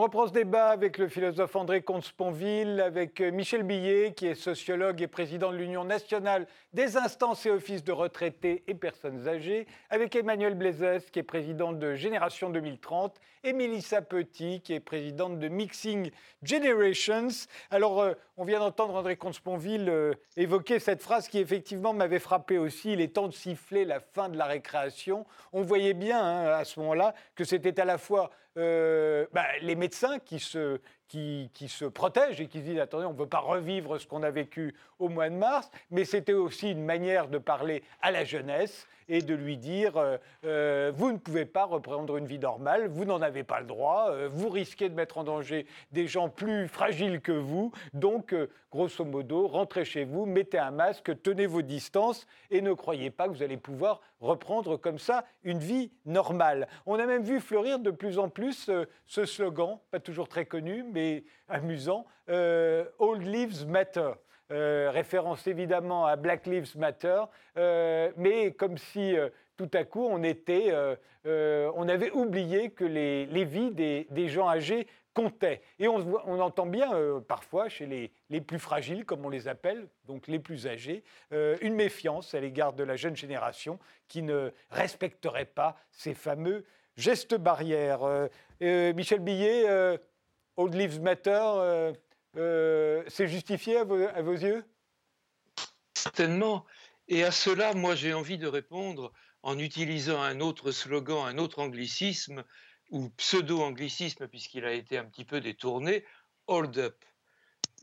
On reprend ce débat avec le philosophe André Comte-Sponville, avec euh, Michel Billet, qui est sociologue et président de l'Union nationale des instances et offices de retraités et personnes âgées, avec Emmanuel Blaisès, qui est président de Génération 2030, et Mélissa Petit, qui est présidente de Mixing Generations. Alors, euh, on vient d'entendre André Comte-Sponville euh, évoquer cette phrase qui effectivement m'avait frappé aussi, il est temps de siffler la fin de la récréation. On voyait bien hein, à ce moment-là que c'était à la fois euh, bah, les médecins qui se, qui, se protègent et qui disent attendez, on ne veut pas revivre ce qu'on a vécu au mois de mars, mais c'était aussi une manière de parler à la jeunesse et de lui dire euh, euh, vous ne pouvez pas reprendre une vie normale, vous n'en avez pas le droit, vous risquez de mettre en danger des gens plus fragiles que vous, donc grosso modo, rentrez chez vous, mettez un masque, tenez vos distances et ne croyez pas que vous allez pouvoir reprendre comme ça une vie normale. On a même vu fleurir de plus en plus euh, ce slogan, pas toujours très connu, mais amusant, euh, Old Lives Matter. Euh, référence évidemment à Black Lives Matter, mais comme si tout à coup on était, on avait oublié que les, vies des gens âgés comptait. Et on, entend bien euh, parfois chez les, plus fragiles, comme on les appelle, donc les plus âgés, euh, une méfiance à l'égard de la jeune génération qui ne respecterait pas ces fameux gestes barrières. Euh, Michel Billet, Old Lives Matter, c'est justifié à vos yeux?
Certainement. Et à cela, moi, j'ai envie de répondre en utilisant un autre slogan, un autre anglicisme ou pseudo-anglicisme, puisqu'il a été un petit peu détourné, hold up.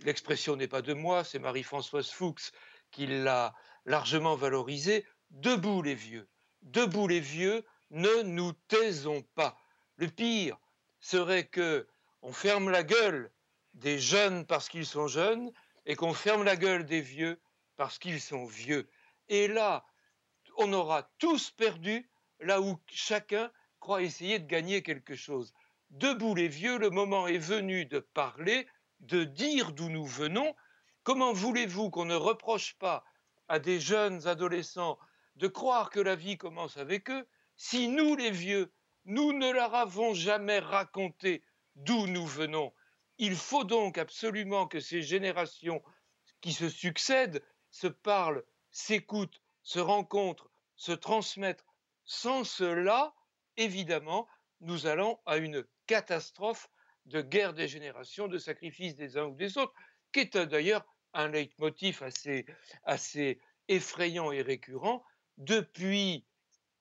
L'expression n'est pas de moi, c'est Marie-Françoise Fuchs qui l'a largement valorisé. Debout les vieux, debout les vieux, ne nous taisons pas. Le pire serait que on ferme la gueule des jeunes parce qu'ils sont jeunes et qu'on ferme la gueule des vieux parce qu'ils sont vieux. Et là, on aura tous perdu là où chacun croit essayer de gagner quelque chose. Debout les vieux, le moment est venu de parler, de dire d'où nous venons. Comment voulez-vous qu'on ne reproche pas à des jeunes adolescents de croire que la vie commence avec eux si nous, les vieux, nous ne leur avons jamais raconté d'où nous venons? Il faut donc absolument que ces générations qui se succèdent se parlent, s'écoutent, se rencontrent, se transmettent. Sans cela, évidemment, nous allons à une catastrophe de guerre des générations, de sacrifice des uns ou des autres, qui est d'ailleurs un leitmotiv assez, assez effrayant et récurrent. Depuis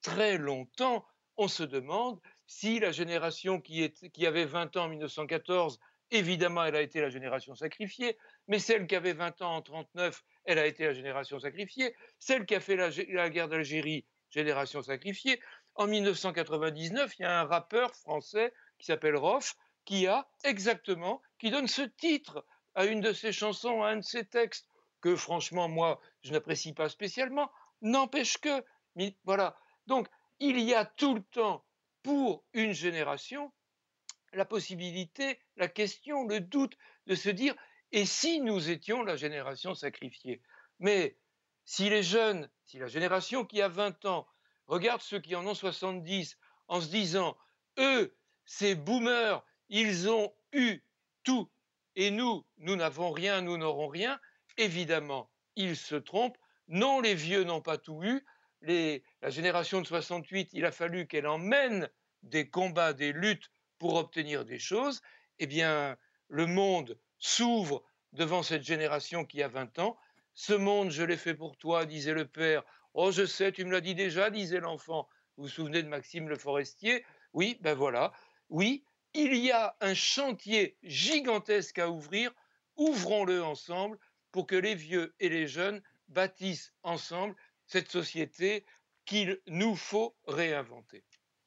très longtemps, on se demande si la génération qui, qui avait 20 ans en 1914, évidemment, elle a été la génération sacrifiée, mais celle qui avait 20 ans en 1939, elle a été la génération sacrifiée, celle qui a fait la, la guerre d'Algérie, génération sacrifiée, en 1999, il y a un rappeur français qui s'appelle Roff qui a exactement, qui donne ce titre à une de ses chansons, à un de ses textes, que franchement, moi, je n'apprécie pas spécialement, n'empêche que, voilà. Donc, il y a tout le temps, pour une génération, la possibilité, la question, le doute de se dire, et si nous étions la génération sacrifiée? Mais si les jeunes, si la génération qui a 20 ans regarde ceux qui en ont 70 en se disant, eux, ces boomers, ils ont eu tout et nous, nous n'avons rien, nous n'aurons rien, évidemment, ils se trompent. Non, les vieux n'ont pas tout eu. la génération de 68, il a fallu qu'elle emmène des combats, des luttes pour obtenir des choses, eh bien, le monde s'ouvre devant cette génération qui a 20 ans. Ce monde, je l'ai fait pour toi, disait le père. Oh, je sais, tu me l'as dit déjà, disait l'enfant. Vous vous souvenez de Maxime Le Forestier? Oui, ben voilà. Oui, il y a un chantier gigantesque à ouvrir. Ouvrons-le ensemble pour que les vieux et les jeunes bâtissent ensemble cette société qu'il nous faut réinventer.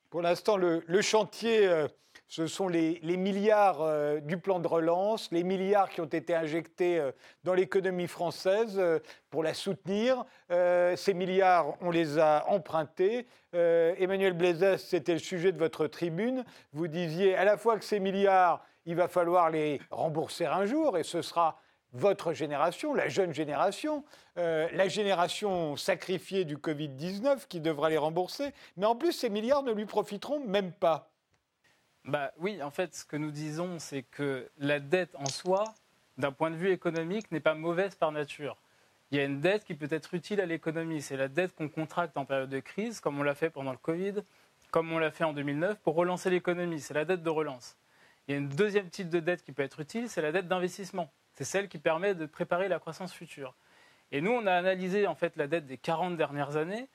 Pour l'instant, le, chantier, euh, ce sont les, milliards euh, du plan de relance, les milliards qui ont été injectés euh, dans l'économie française pour la soutenir. ces milliards, on les a empruntés. Emmanuel Blezès, c'était le sujet de votre tribune. Vous disiez à la fois que ces milliards, il va falloir les rembourser un jour, et ce sera votre génération, la jeune génération, euh, la génération sacrifiée du Covid-19 qui devra les rembourser, mais en plus ces milliards ne lui profiteront même pas.
Bah oui, en fait, ce que nous disons, c'est que la dette en soi, d'un point de vue économique, n'est pas mauvaise par nature. Il y a une dette qui peut être utile à l'économie. C'est la dette qu'on contracte en période de crise, comme on l'a fait pendant le Covid, comme on l'a fait en 2009, pour relancer l'économie. C'est la dette de relance. Il y a une deuxième type de dette qui peut être utile, c'est la dette d'investissement. C'est celle qui permet de préparer la croissance future. Et nous, on a analysé en fait la dette des 40 dernières années.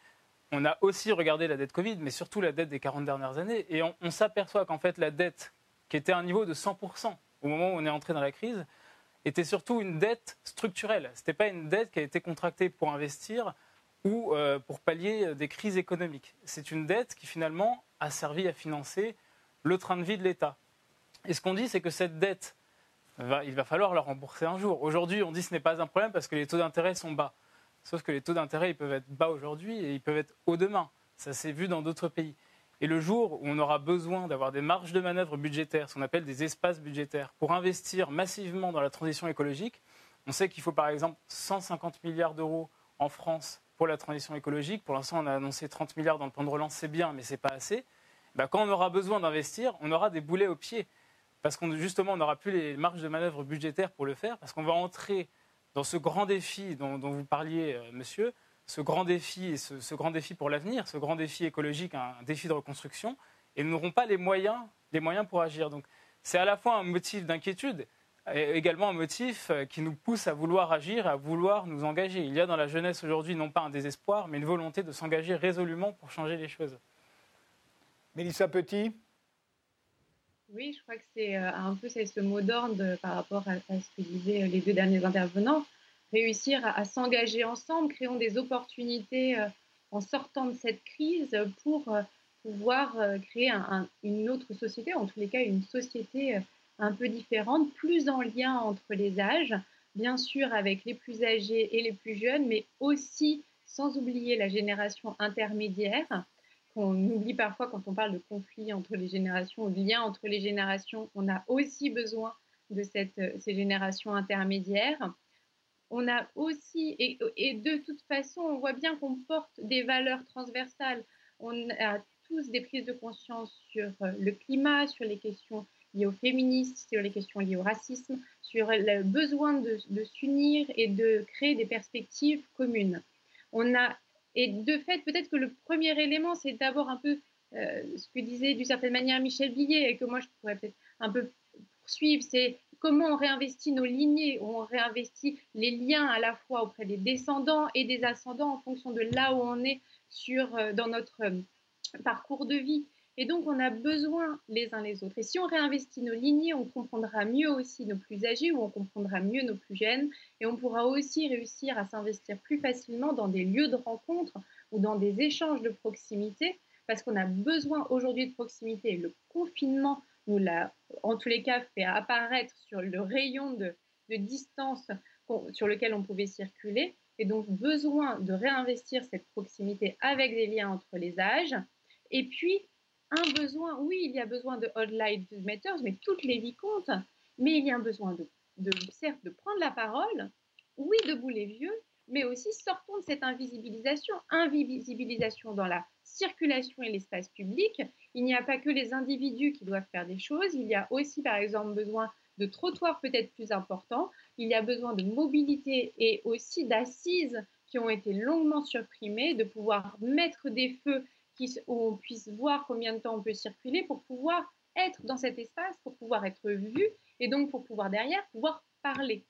On a aussi regardé la dette Covid, mais surtout la dette des 40 dernières années. Et on, s'aperçoit qu'en fait, la dette, qui était à un niveau de 100% au moment où on est entré dans la crise, était surtout une dette structurelle. Ce n'était pas une dette qui a été contractée pour investir ou euh, pour pallier des crises économiques. C'est une dette qui finalement a servi à financer le train de vie de l'État. Et ce qu'on dit, c'est que cette dette il va falloir le rembourser un jour. Aujourd'hui, on dit que ce n'est pas un problème parce que les taux d'intérêt sont bas. Sauf que les taux d'intérêt, ils peuvent être bas aujourd'hui et ils peuvent être haut demain. Ça s'est vu dans d'autres pays. Et le jour où on aura besoin d'avoir des marges de manœuvre budgétaires, ce qu'on appelle des espaces budgétaires, pour investir massivement dans la transition écologique, on sait qu'il faut par exemple 150 milliards d'euros en France pour la transition écologique. Pour l'instant, on a annoncé 30 milliards dans le plan de relance, c'est bien, mais ce n'est pas assez. Bah, quand on aura besoin d'investir, on aura des boulets aux pieds parce qu'on justement on n'aura plus les marges de manœuvre budgétaires pour le faire, parce qu'on va entrer dans ce grand défi dont, vous parliez, euh, monsieur, ce grand défi, ce, grand défi pour l'avenir, ce grand défi écologique, un, défi de reconstruction, et nous n'aurons pas les moyens, les moyens pour agir. Donc c'est à la fois un motif d'inquiétude, et également un motif euh, qui nous pousse à vouloir agir, à vouloir nous engager. Il y a dans la jeunesse aujourd'hui non pas un désespoir, mais une volonté de s'engager résolument pour changer les choses.
Mélissa Petit
oui, je crois que c'est euh, un peu ce mot d'ordre par rapport à, ce que disaient euh, les deux derniers intervenants. Réussir à, s'engager ensemble, créons des opportunités euh, en sortant de cette crise pour pouvoir créer une autre société, en tous les cas une société un peu différente, plus en lien entre les âges, bien sûr avec les plus âgés et les plus jeunes, mais aussi sans oublier la génération intermédiaire qu'on oublie parfois quand on parle de conflit entre les générations, de lien entre les générations. On a aussi besoin de euh, ces générations intermédiaires. On a aussi, et, et, de toute façon, on voit bien qu'on porte des valeurs transversales. On a tous des prises de conscience sur euh, le climat, sur les questions liées au féminisme, sur les questions liées au racisme, sur le besoin de, de s'unir et de créer des perspectives communes. On a et de fait, peut-être que le premier élément, c'est d'abord un peu euh, ce que disait d'une certaine manière Michel Billet, et que moi je pourrais peut-être un peu poursuivre, c'est comment on réinvestit nos lignées, on réinvestit les liens à la fois auprès des descendants et des ascendants en fonction de là où on est sur, euh, dans notre euh, parcours de vie. Et donc, on a besoin les uns les autres. Et si on réinvestit nos lignées, on comprendra mieux aussi nos plus âgés ou on comprendra mieux nos plus jeunes. Et on pourra aussi réussir à s'investir plus facilement dans des lieux de rencontre ou dans des échanges de proximité parce qu'on a besoin aujourd'hui de proximité. Le confinement nous l'a, en tous les cas, fait apparaître sur le rayon de, distance sur lequel on pouvait circuler. Et donc, besoin de réinvestir cette proximité avec des liens entre les âges. Et puis, un besoin, oui, il y a besoin de Old Lives Matters, mais toutes les vies comptent. Mais il y a un besoin de, de, certes, de prendre la parole, oui, debout les vieux, mais aussi sortons de cette invisibilisation, invisibilisation dans la circulation et l'espace public. Il n'y a pas que les individus qui doivent faire des choses, il y a aussi, par exemple, besoin de trottoirs peut-être plus importants, il y a besoin de mobilité et aussi d'assises qui ont été longuement supprimés, de pouvoir mettre des feux où on puisse voir combien de temps on peut circuler pour pouvoir être dans cet espace, pour pouvoir être vu et donc pour pouvoir derrière pouvoir parler.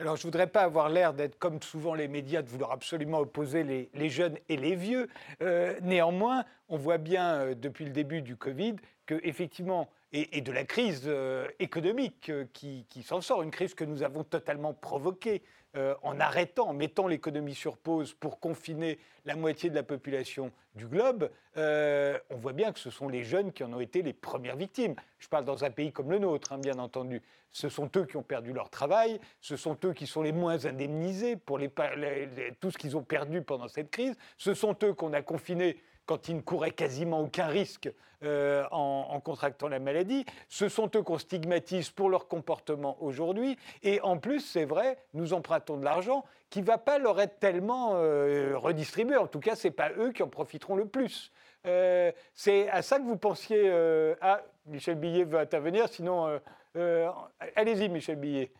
Alors, je ne voudrais pas avoir l'air d'être, comme souvent les médias, de vouloir absolument opposer les, jeunes et les vieux. Euh, néanmoins, on voit bien euh, depuis le début du Covid que, effectivement, et, de la crise euh, économique qui, qui s'en sort, une crise que nous avons totalement provoquée, euh, en arrêtant, en mettant l'économie sur pause pour confiner la moitié de la population du globe, euh, on voit bien que ce sont les jeunes qui en ont été les premières victimes. Je parle dans un pays comme le nôtre, hein, bien entendu. Ce sont eux qui ont perdu leur travail, ce sont eux qui sont les moins indemnisés pour tout ce qu'ils ont perdu pendant cette crise, ce sont eux qu'on a confinés quand ils ne couraient quasiment aucun risque euh, en, contractant la maladie. Ce sont eux qu'on stigmatise pour leur comportement aujourd'hui. Et en plus, c'est vrai, nous empruntons de l'argent qui ne va pas leur être tellement euh, redistribué. En tout cas, ce n'est pas eux qui en profiteront le plus. Euh, c'est à ça que vous pensiez. ah, Michel Billet veut intervenir, sinon. Allez-y, Michel Billet.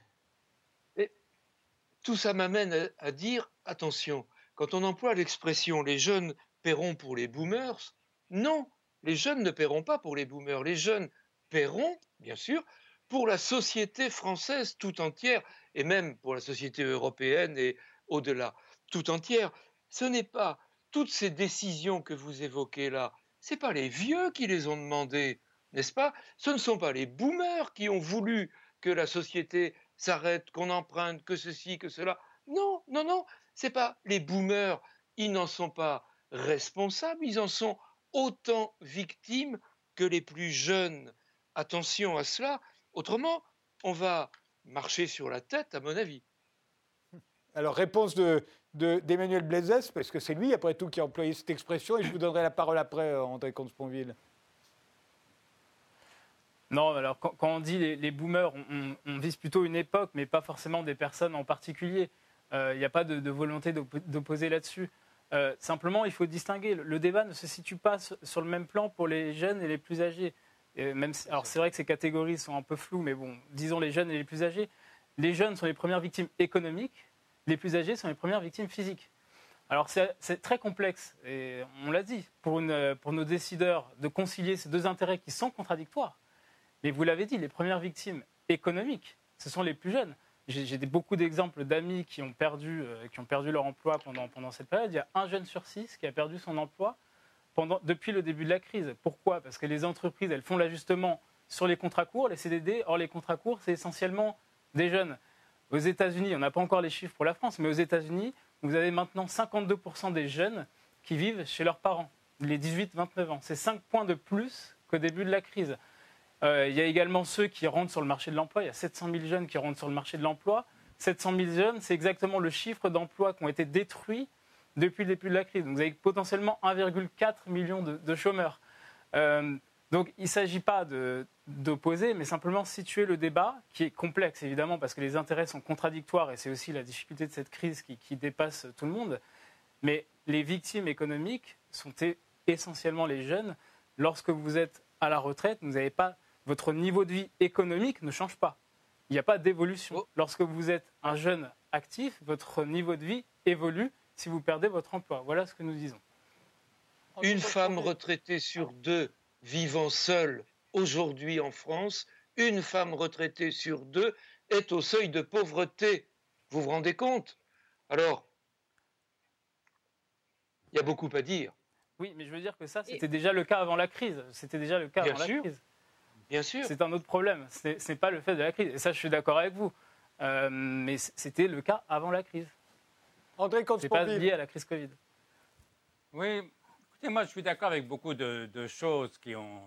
tout ça m'amène à dire attention, quand on emploie l'expression les jeunes paieront pour les boomers. Non, les jeunes ne paieront pas pour les boomers. Les jeunes paieront, bien sûr, pour la société française tout entière, et même pour la société européenne et au-delà, tout entière. Ce n'est pas toutes ces décisions que vous évoquez là, ce n'est pas les vieux qui les ont demandées, n'est-ce pas? Ce ne sont pas les boomers qui ont voulu que la société s'arrête, qu'on emprunte, que ceci, que cela. Non, non, non, c'est pas les boomers, ils n'en sont pas responsables, ils en sont autant victimes que les plus jeunes. Attention à cela, autrement, on va marcher sur la tête, à mon avis.
Alors, réponse d'Emmanuel de, parce que c'est lui, après tout, qui a employé cette expression, et je vous donnerai la parole après, euh, André Comte-Sponville.
Non, alors quand, on dit les, boomers, on, vise plutôt une époque, mais pas forcément des personnes en particulier. Euh, il n'y a pas de volonté d'opposer là-dessus. Euh, simplement, il faut distinguer. Le débat ne se situe pas sur le même plan pour les jeunes et les plus âgés. alors c'est vrai que ces catégories sont un peu floues, mais bon, disons les jeunes et les plus âgés. Les jeunes sont les premières victimes économiques, les plus âgés sont les premières victimes physiques. Alors c'est très complexe, et on l'a dit, pour nos décideurs de concilier ces deux intérêts qui sont contradictoires. Mais vous l'avez dit, les premières victimes économiques, ce sont les plus jeunes. J'ai beaucoup d'exemples d'amis qui, ont perdu, euh, qui ont perdu leur emploi pendant, pendant cette période. Il y a un jeune sur six qui a perdu son emploi pendant, depuis le début de la crise. Pourquoi? Parce que les entreprises, elles font l'ajustement sur les contrats courts, les CDD. Or, les contrats courts, c'est essentiellement des jeunes. Aux États-Unis, on n'a pas encore les chiffres pour la France, mais aux États-Unis, vous avez maintenant 52% des jeunes qui vivent chez leurs parents, les 18-29 ans. C'est 5 points de plus qu'au début de la crise. Euh, il y a également ceux qui rentrent sur le marché de l'emploi. Il y a 700 000 jeunes qui rentrent sur le marché de l'emploi. 700 000 jeunes, c'est exactement le chiffre d'emplois qui ont été détruits depuis le début de la crise. Donc vous avez potentiellement 1,4 million de, chômeurs. Euh, donc il ne s'agit pas d'opposer, mais simplement situer le débat, qui est complexe évidemment, parce que les intérêts sont contradictoires, et c'est aussi la difficulté de cette crise qui, qui, dépasse tout le monde. Mais les victimes économiques sont essentiellement les jeunes. Lorsque vous êtes à la retraite, vous n'avez pas votre niveau de vie économique ne change pas. Il n'y a pas d'évolution. Oh. Lorsque vous êtes un jeune actif, votre niveau de vie évolue si vous perdez votre emploi. Voilà ce que nous disons.
Une femme retraitée sur deux vivant seule aujourd'hui en France, une femme retraitée sur deux est au seuil de pauvreté. Vous vous rendez compte? Alors, il y a beaucoup à dire.
Oui, mais je veux dire que ça, c'était déjà le cas avant la crise. C'était déjà le cas avant la crise.
Bien sûr.
C'est un autre problème. Ce n'est pas le fait de la crise. Et ça, je suis d'accord avec vous. Euh, mais c'était le cas avant la crise.
André
C'est pas lié à la crise Covid.
Oui, écoutez, moi, je suis d'accord avec beaucoup de, choses qui ont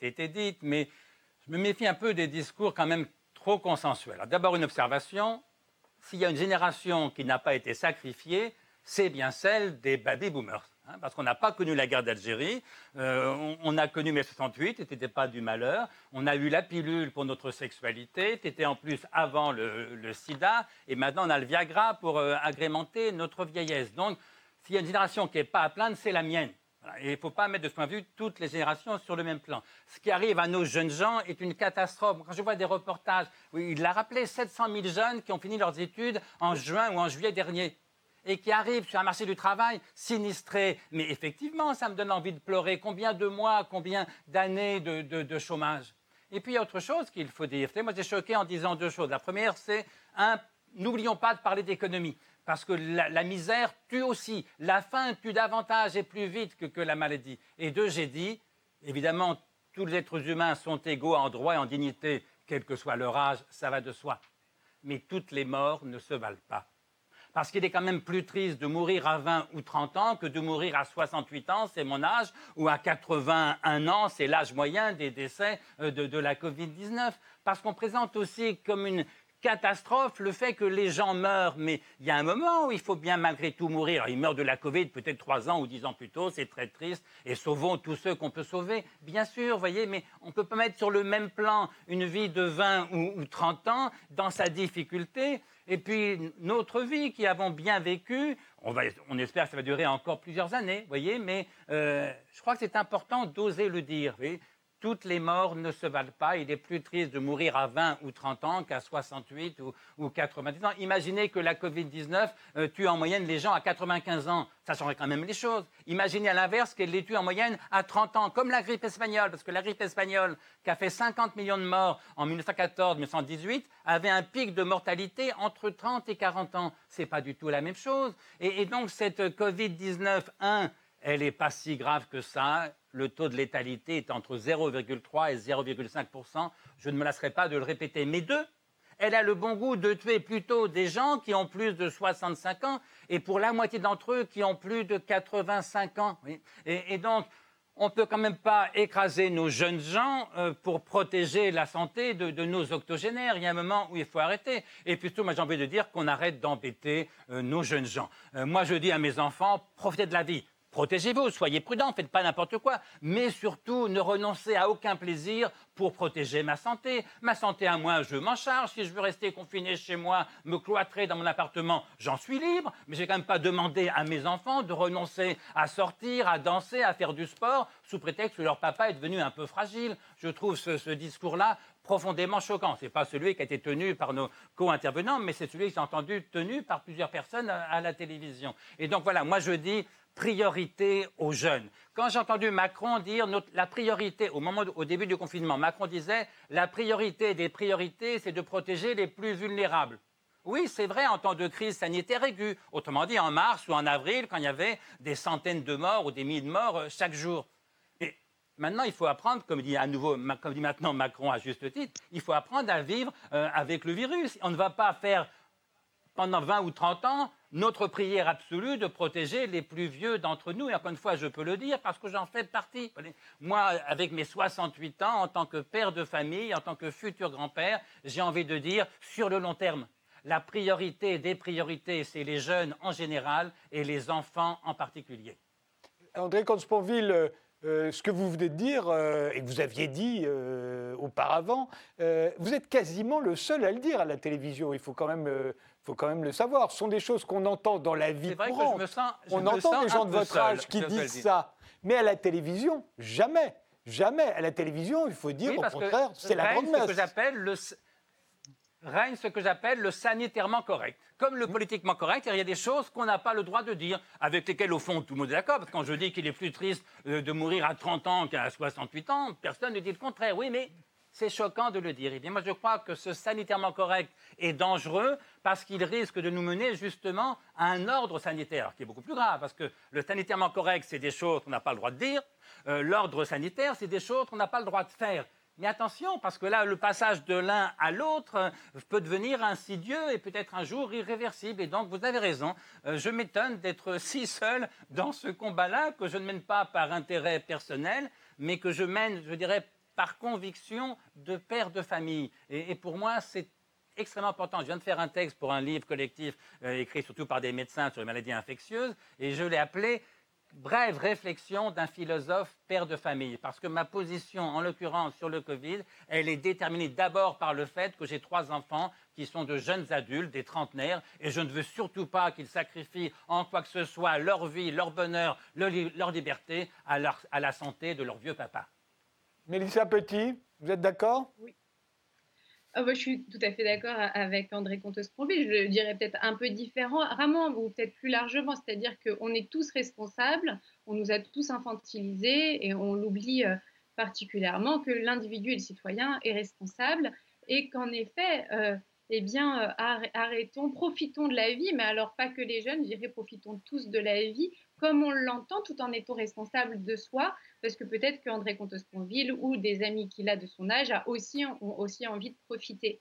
été dites, mais je me méfie un peu des discours quand même trop consensuels. D'abord, une observation. S'il y a une génération qui n'a pas été sacrifiée, c'est bien celle des baby boomers. Hein, parce qu'on n'a pas connu la guerre d'Algérie, euh, on, a connu mai 68, n'était pas du malheur, on a eu la pilule pour notre sexualité, c'était en plus avant le, sida, et maintenant on a le Viagra pour euh, agrémenter notre vieillesse. Donc, s'il y a une génération qui n'est pas à plaindre, c'est la mienne. Et il ne faut pas mettre de ce point de vue toutes les générations sur le même plan. Ce qui arrive à nos jeunes gens est une catastrophe. Quand je vois des reportages, il l'a rappelé, 700 000 jeunes qui ont fini leurs études en juin ou en juillet dernier. Et qui arrivent sur un marché du travail sinistré. Mais effectivement, ça me donne envie de pleurer. Combien de mois, combien d'années de, chômage? Et puis, il y a autre chose qu'il faut dire. Moi, j'ai choqué en disant deux choses. La première, c'est, un, n'oublions pas de parler d'économie. Parce que la, misère tue aussi. La faim tue davantage et plus vite que, que la maladie. Et deux, j'ai dit, évidemment, tous les êtres humains sont égaux en droit et en dignité, quel que soit leur âge, ça va de soi. Mais toutes les morts ne se valent pas. Parce qu'il est quand même plus triste de mourir à 20 ou 30 ans que de mourir à 68 ans, c'est mon âge, ou à 81 ans, c'est l'âge moyen des décès euh, de, de la Covid-19. Parce qu'on présente aussi comme une catastrophe le fait que les gens meurent, mais il y a un moment où il faut bien malgré tout mourir. ils meurent de la Covid peut-être trois ans ou dix ans plus tôt, c'est très triste, et sauvons tous ceux qu'on peut sauver, bien sûr, voyez, mais on ne peut pas mettre sur le même plan une vie de 20 ou, 30 ans dans sa difficulté, et puis notre vie qui avons bien vécu, on espère que ça va durer encore plusieurs années, voyez, mais euh, je crois que c'est important d'oser le dire. Voyez toutes les morts ne se valent pas. Il est plus triste de mourir à 20 ou 30 ans qu'à 68 ou, ou, 90 ans. Imaginez que la Covid-19 euh, tue en moyenne les gens à 95 ans. Ça changerait quand même les choses. Imaginez à l'inverse qu'elle les tue en moyenne à 30 ans, comme la grippe espagnole. Parce que la grippe espagnole, qui a fait 50 millions de morts en 1914-1918, avait un pic de mortalité entre 30 et 40 ans. Ce n'est pas du tout la même chose. Et, et donc cette Covid-19, 1, elle n'est pas si grave que ça. Le taux de létalité est entre 0,3 et 0,5% Je ne me lasserai pas de le répéter. Mais deux, elle a le bon goût de tuer plutôt des gens qui ont plus de 65 ans et pour la moitié d'entre eux qui ont plus de 85 ans. Et, donc, on ne peut quand même pas écraser nos jeunes gens euh, pour protéger la santé de, nos octogénaires. Il y a un moment où il faut arrêter. Et plutôt, moi j'ai envie de dire qu'on arrête d'embêter euh, nos jeunes gens. Euh, moi je dis à mes enfants, profitez de la vie. Protégez-vous, soyez prudents, faites pas n'importe quoi, mais surtout ne renoncez à aucun plaisir pour protéger ma santé. Ma santé à moi, je m'en charge. Si je veux rester confiné chez moi, me cloîtrer dans mon appartement, j'en suis libre, mais j'ai quand même pas demandé à mes enfants de renoncer à sortir, à danser, à faire du sport, sous prétexte que leur papa est devenu un peu fragile. Je trouve ce, discours-là profondément choquant. Ce n'est pas celui qui a été tenu par nos co-intervenants, mais c'est celui qui s'est entendu tenu par plusieurs personnes à la télévision. Et donc voilà, moi je dis, priorité aux jeunes. Quand j'ai entendu Macron dire la priorité, au, moment, au début du confinement, Macron disait la priorité des priorités, c'est de protéger les plus vulnérables. Oui, c'est vrai en temps de crise sanitaire aiguë. Autrement dit, en mars ou en avril, quand il y avait des centaines de morts ou des milliers de morts euh, chaque jour. Et maintenant, il faut apprendre, comme dit à nouveau, comme dit maintenant Macron à juste titre, il faut apprendre à vivre euh, avec le virus. On ne va pas faire pendant 20 ou 30 ans notre prière absolue de protéger les plus vieux d'entre nous. Et encore une fois, je peux le dire parce que j'en fais partie. Moi, avec mes 68 ans, en tant que père de famille, en tant que futur grand-père, j'ai envie de dire, sur le long terme, la priorité des priorités, c'est les jeunes en général et les enfants en particulier.
André Consponville, euh, euh, ce que vous venez de dire euh, et que vous aviez dit auparavant, vous êtes quasiment le seul à le dire à la télévision. Il faut quand même faut quand même le savoir. Ce sont des choses qu'on entend dans la vie courante. On entend des gens de votre âge qui disent ça. Mais à la télévision, jamais. Jamais. À la télévision, il faut dire au contraire, c'est la grande messe.
Ce que j'appelle le règne ce que j'appelle le sanitairement correct. Comme le politiquement correct, il y a des choses qu'on n'a pas le droit de dire, avec lesquelles, au fond, tout le monde est d'accord. Parce que quand je dis qu'il est plus triste euh, de mourir à 30 ans qu'à 68 ans, personne ne dit le contraire. Oui, mais c'est choquant de le dire. Et bien, moi, je crois que ce sanitairement correct est dangereux parce qu'il risque de nous mener justement à un ordre sanitaire qui est beaucoup plus grave. Parce que le sanitairement correct, c'est des choses qu'on n'a pas le droit de dire. Euh, l'ordre sanitaire, c'est des choses qu'on n'a pas le droit de faire. Mais attention, parce que là, le passage de l'un à l'autre euh, peut devenir insidieux et peut-être un jour irréversible. Et donc, vous avez raison, euh, je m'étonne d'être si seul dans ce combat-là, que je ne mène pas par intérêt personnel, mais que je mène, je dirais, par conviction de père de famille. Et, pour moi, c'est extrêmement important. Je viens de faire un texte pour un livre collectif euh, écrit surtout par des médecins sur les maladies infectieuses, et je l'ai appelé Brève réflexion d'un philosophe père de famille, parce que ma position, en l'occurrence sur le Covid, elle est déterminée d'abord par le fait que j'ai trois enfants qui sont de jeunes adultes, des trentenaires, et je ne veux surtout pas qu'ils sacrifient en quoi que ce soit leur vie, leur bonheur, leur, liberté à, à la santé de leur vieux papa.
Mélissa Petit, vous êtes d'accord?
Oui. Ah, je suis tout à fait d'accord avec André Comte-Sponville. Je dirais peut-être un peu différemment, ou peut-être plus largement. C'est-à-dire qu'on est tous responsables, on nous a tous infantilisés et on l'oublie euh, particulièrement que l'individu et le citoyen est responsable et qu'en effet, euh, eh bien, euh, arrêtons, profitons de la vie, mais alors pas que les jeunes, je dirais profitons tous de la vie comme on l'entend, tout en étant responsable de soi, parce que peut-être qu'André Comte-Sponville ou des amis qu'il a de son âge a aussi, ont aussi envie de profiter.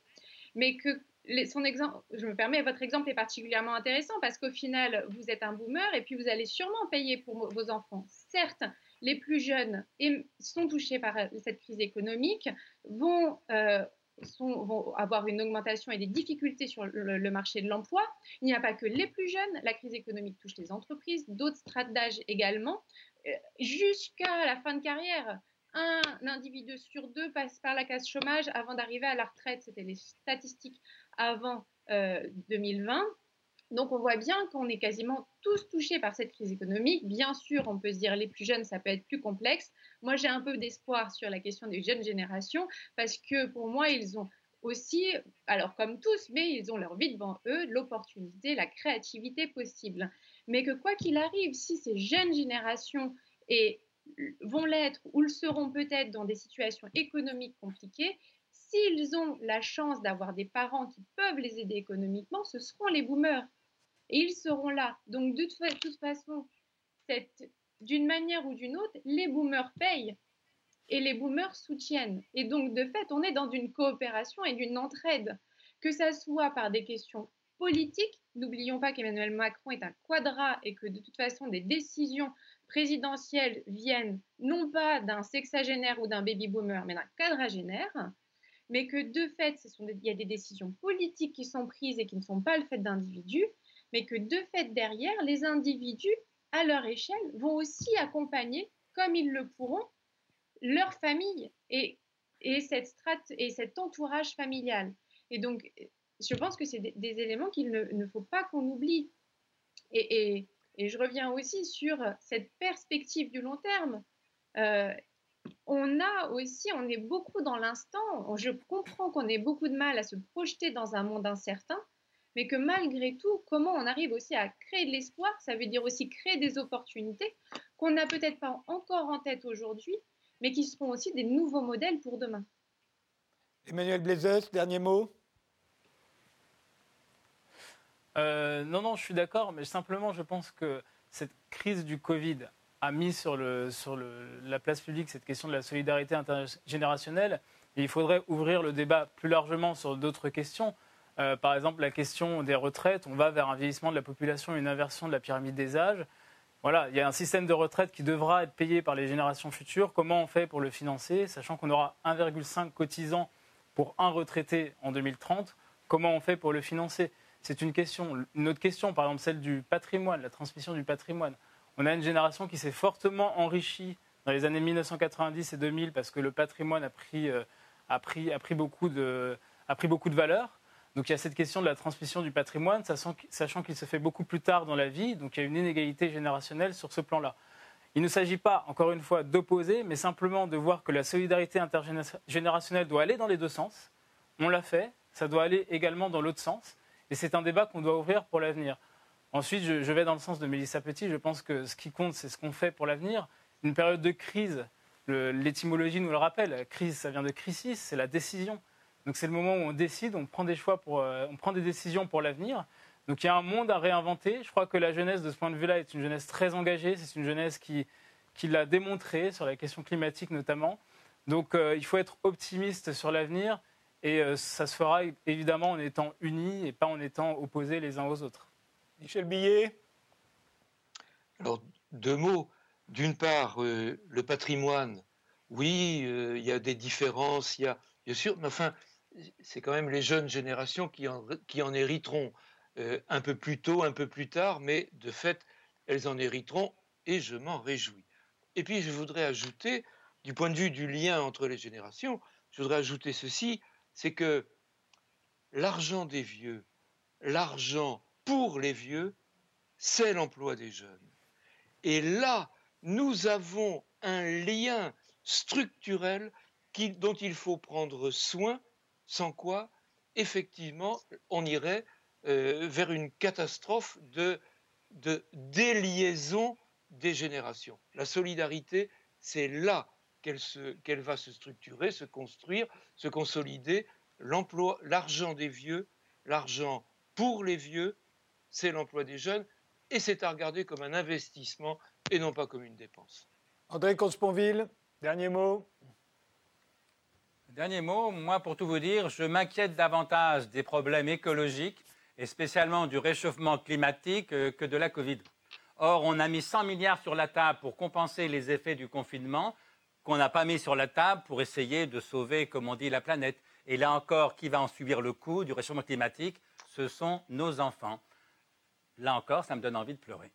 Mais que son exemple, je me permets, votre exemple est particulièrement intéressant parce qu'au final, vous êtes un boomer et puis vous allez sûrement payer pour vos enfants. Certes, les plus jeunes sont touchés par cette crise économique, vont euh, vont avoir une augmentation et des difficultés sur le, marché de l'emploi. Il n'y a pas que les plus jeunes, la crise économique touche les entreprises, d'autres strates d'âge également. Euh, jusqu'à la fin de carrière, un individu sur deux passe par la case chômage avant d'arriver à la retraite. C'était les statistiques avant 2020. Donc on voit bien qu'on est quasiment tous touchés par cette crise économique. Bien sûr, on peut se dire les plus jeunes, ça peut être plus complexe. Moi, j'ai un peu d'espoir sur la question des jeunes générations parce que pour moi, ils ont aussi, alors comme tous, mais ils ont leur vie devant eux, l'opportunité, la créativité possible. Mais que quoi qu'il arrive, si ces jeunes générations vont l'être ou le seront peut-être dans des situations économiques compliquées, s'ils ont la chance d'avoir des parents qui peuvent les aider économiquement, ce seront les boomers. Et ils seront là. Donc, de toute façon, d'une manière ou d'une autre, les boomers payent et les boomers soutiennent. Et donc, de fait, on est dans une coopération et d'une entraide, que ça soit par des questions politiques. N'oublions pas qu'Emmanuel Macron est un quadra et que de toute façon, des décisions présidentielles viennent non pas d'un sexagénaire ou d'un baby boomer, mais d'un quadragénaire mais que de fait, il y a des décisions politiques qui sont prises et qui ne sont pas le fait d'individus, mais que de fait derrière, les individus, à leur échelle, vont aussi accompagner, comme ils le pourront, leur famille et, et, cette cet entourage familial. Et donc, je pense que c'est des, éléments qu'il ne, faut pas qu'on oublie. Et, et, je reviens aussi sur cette perspective du long terme. Euh, on a aussi, on est beaucoup dans l'instant. Je comprends qu'on ait beaucoup de mal à se projeter dans un monde incertain, mais que malgré tout, comment on arrive aussi à créer de l'espoir, ça veut dire aussi créer des opportunités qu'on n'a peut-être pas encore en tête aujourd'hui, mais qui seront aussi des nouveaux modèles pour demain.
Emmanuel Blazes, dernier mot
euh, Non, non, je suis d'accord, mais simplement, je pense que cette crise du Covid a mis sur, la place publique cette question de la solidarité intergénérationnelle. Il faudrait ouvrir le débat plus largement sur d'autres questions. Euh, par exemple, la question des retraites. On va vers un vieillissement de la population une inversion de la pyramide des âges. Voilà, il y a un système de retraite qui devra être payé par les générations futures. Comment on fait pour le financer, sachant qu'on aura 1,5 cotisants pour un retraité en 2030 Comment on fait pour le financer? C'est une question. Une autre question, par exemple, celle du patrimoine, la transmission du patrimoine. On a une génération qui s'est fortement enrichie dans les années 1990 et 2000 parce que le patrimoine a pris, euh, a pris, beaucoup, de, a pris beaucoup de valeur. Donc il y a cette question de la transmission du patrimoine, sachant qu'il se fait beaucoup plus tard dans la vie, donc il y a une inégalité générationnelle sur ce plan-là. Il ne s'agit pas, encore une fois, d'opposer, mais simplement de voir que la solidarité intergénérationnelle doit aller dans les deux sens. On l'a fait, ça doit aller également dans l'autre sens, et c'est un débat qu'on doit ouvrir pour l'avenir. Ensuite, je, vais dans le sens de Mélissa Petit. Je pense que ce qui compte, c'est ce qu'on fait pour l'avenir. Une période de crise, l'étymologie nous le rappelle. Crise, ça vient de crisis, c'est la décision. Donc c'est le moment où on décide, on prend des choix pour, euh, on prend des décisions pour l'avenir. Donc il y a un monde à réinventer. Je crois que la jeunesse, de ce point de vue-là, est une jeunesse très engagée. C'est une jeunesse qui, l'a démontré sur la question climatique notamment. Donc euh, il faut être optimiste sur l'avenir et euh, ça se fera évidemment en étant unis et pas en étant opposés les uns aux autres.
Michel Billet
Alors, deux mots. D'une part, euh, le patrimoine, oui, euh, il y a des différences, il y a, bien sûr, mais enfin, c'est quand même les jeunes générations qui en, hériteront euh, un peu plus tôt, un peu plus tard, mais de fait, elles en hériteront et je m'en réjouis. Et puis, je voudrais ajouter, du point de vue du lien entre les générations, je voudrais ajouter ceci, c'est que l'argent des vieux, l'argent pour les vieux, c'est l'emploi des jeunes. Et là, nous avons un lien structurel dont il faut prendre soin sans quoi, effectivement, on irait euh, vers une catastrophe de, de déliaison des générations. La solidarité, c'est là qu'elle va se structurer, se construire, se consolider. L'emploi, l'argent des vieux, l'argent pour les vieux, c'est l'emploi des jeunes, et c'est à regarder comme un investissement et non pas comme une dépense.
André Consponville, dernier mot.
Dernier mot, moi pour tout vous dire, je m'inquiète davantage des problèmes écologiques et spécialement du réchauffement climatique euh, que de la Covid. Or, on a mis 100 milliards sur la table pour compenser les effets du confinement qu'on n'a pas mis sur la table pour essayer de sauver, comme on dit, la planète. Et là encore, qui va en subir le coût du réchauffement climatique? Ce sont nos enfants. Là encore, ça me donne envie de pleurer.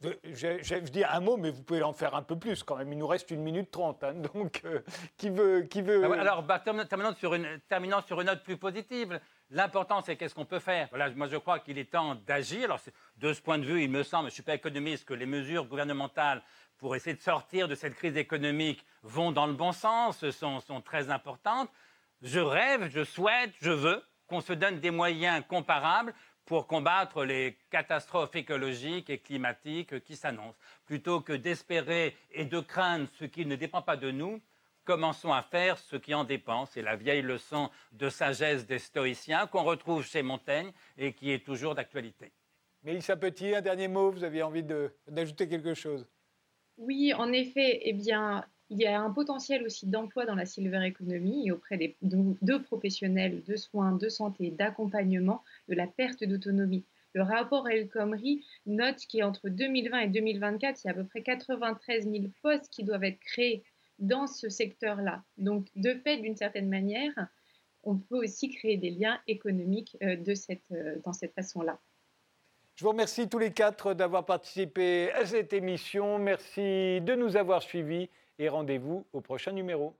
Je, dis un mot, mais vous pouvez en faire un peu plus quand même. Il nous reste une minute trente. Hein, donc, euh, qui veut. Qui veut...
Ah alors, bah, terminant, sur une, terminant sur une note plus positive, l'important, c'est qu'est-ce qu'on peut faire. Voilà, moi, je crois qu'il est temps d'agir. Alors, de ce point de vue, il me semble, je ne suis pas économiste, que les mesures gouvernementales pour essayer de sortir de cette crise économique vont dans le bon sens, sont, sont très importantes. Je rêve, je souhaite, je veux qu'on se donne des moyens comparables pour combattre les catastrophes écologiques et climatiques qui s'annoncent. Plutôt que d'espérer et de craindre ce qui ne dépend pas de nous, commençons à faire ce qui en dépend. C'est la vieille leçon de sagesse des stoïciens qu'on retrouve chez Montaigne et qui est toujours d'actualité.
Mélissa Petit, un dernier mot, vous aviez envie d'ajouter quelque chose?
Oui, en effet, eh bien, il y a un potentiel aussi d'emploi dans la silver economy et auprès des deux professionnels de soins, de santé, d'accompagnement de la perte d'autonomie. Le rapport El Khomri note qu'entre 2020 et 2024, il y a à peu près 93 000 postes qui doivent être créés dans ce secteur-là. Donc, de fait, d'une certaine manière, on peut aussi créer des liens économiques euh, de euh, dans cette façon-là.
Je vous remercie tous les quatre d'avoir participé à cette émission. Merci de nous avoir suivis et rendez-vous au prochain numéro.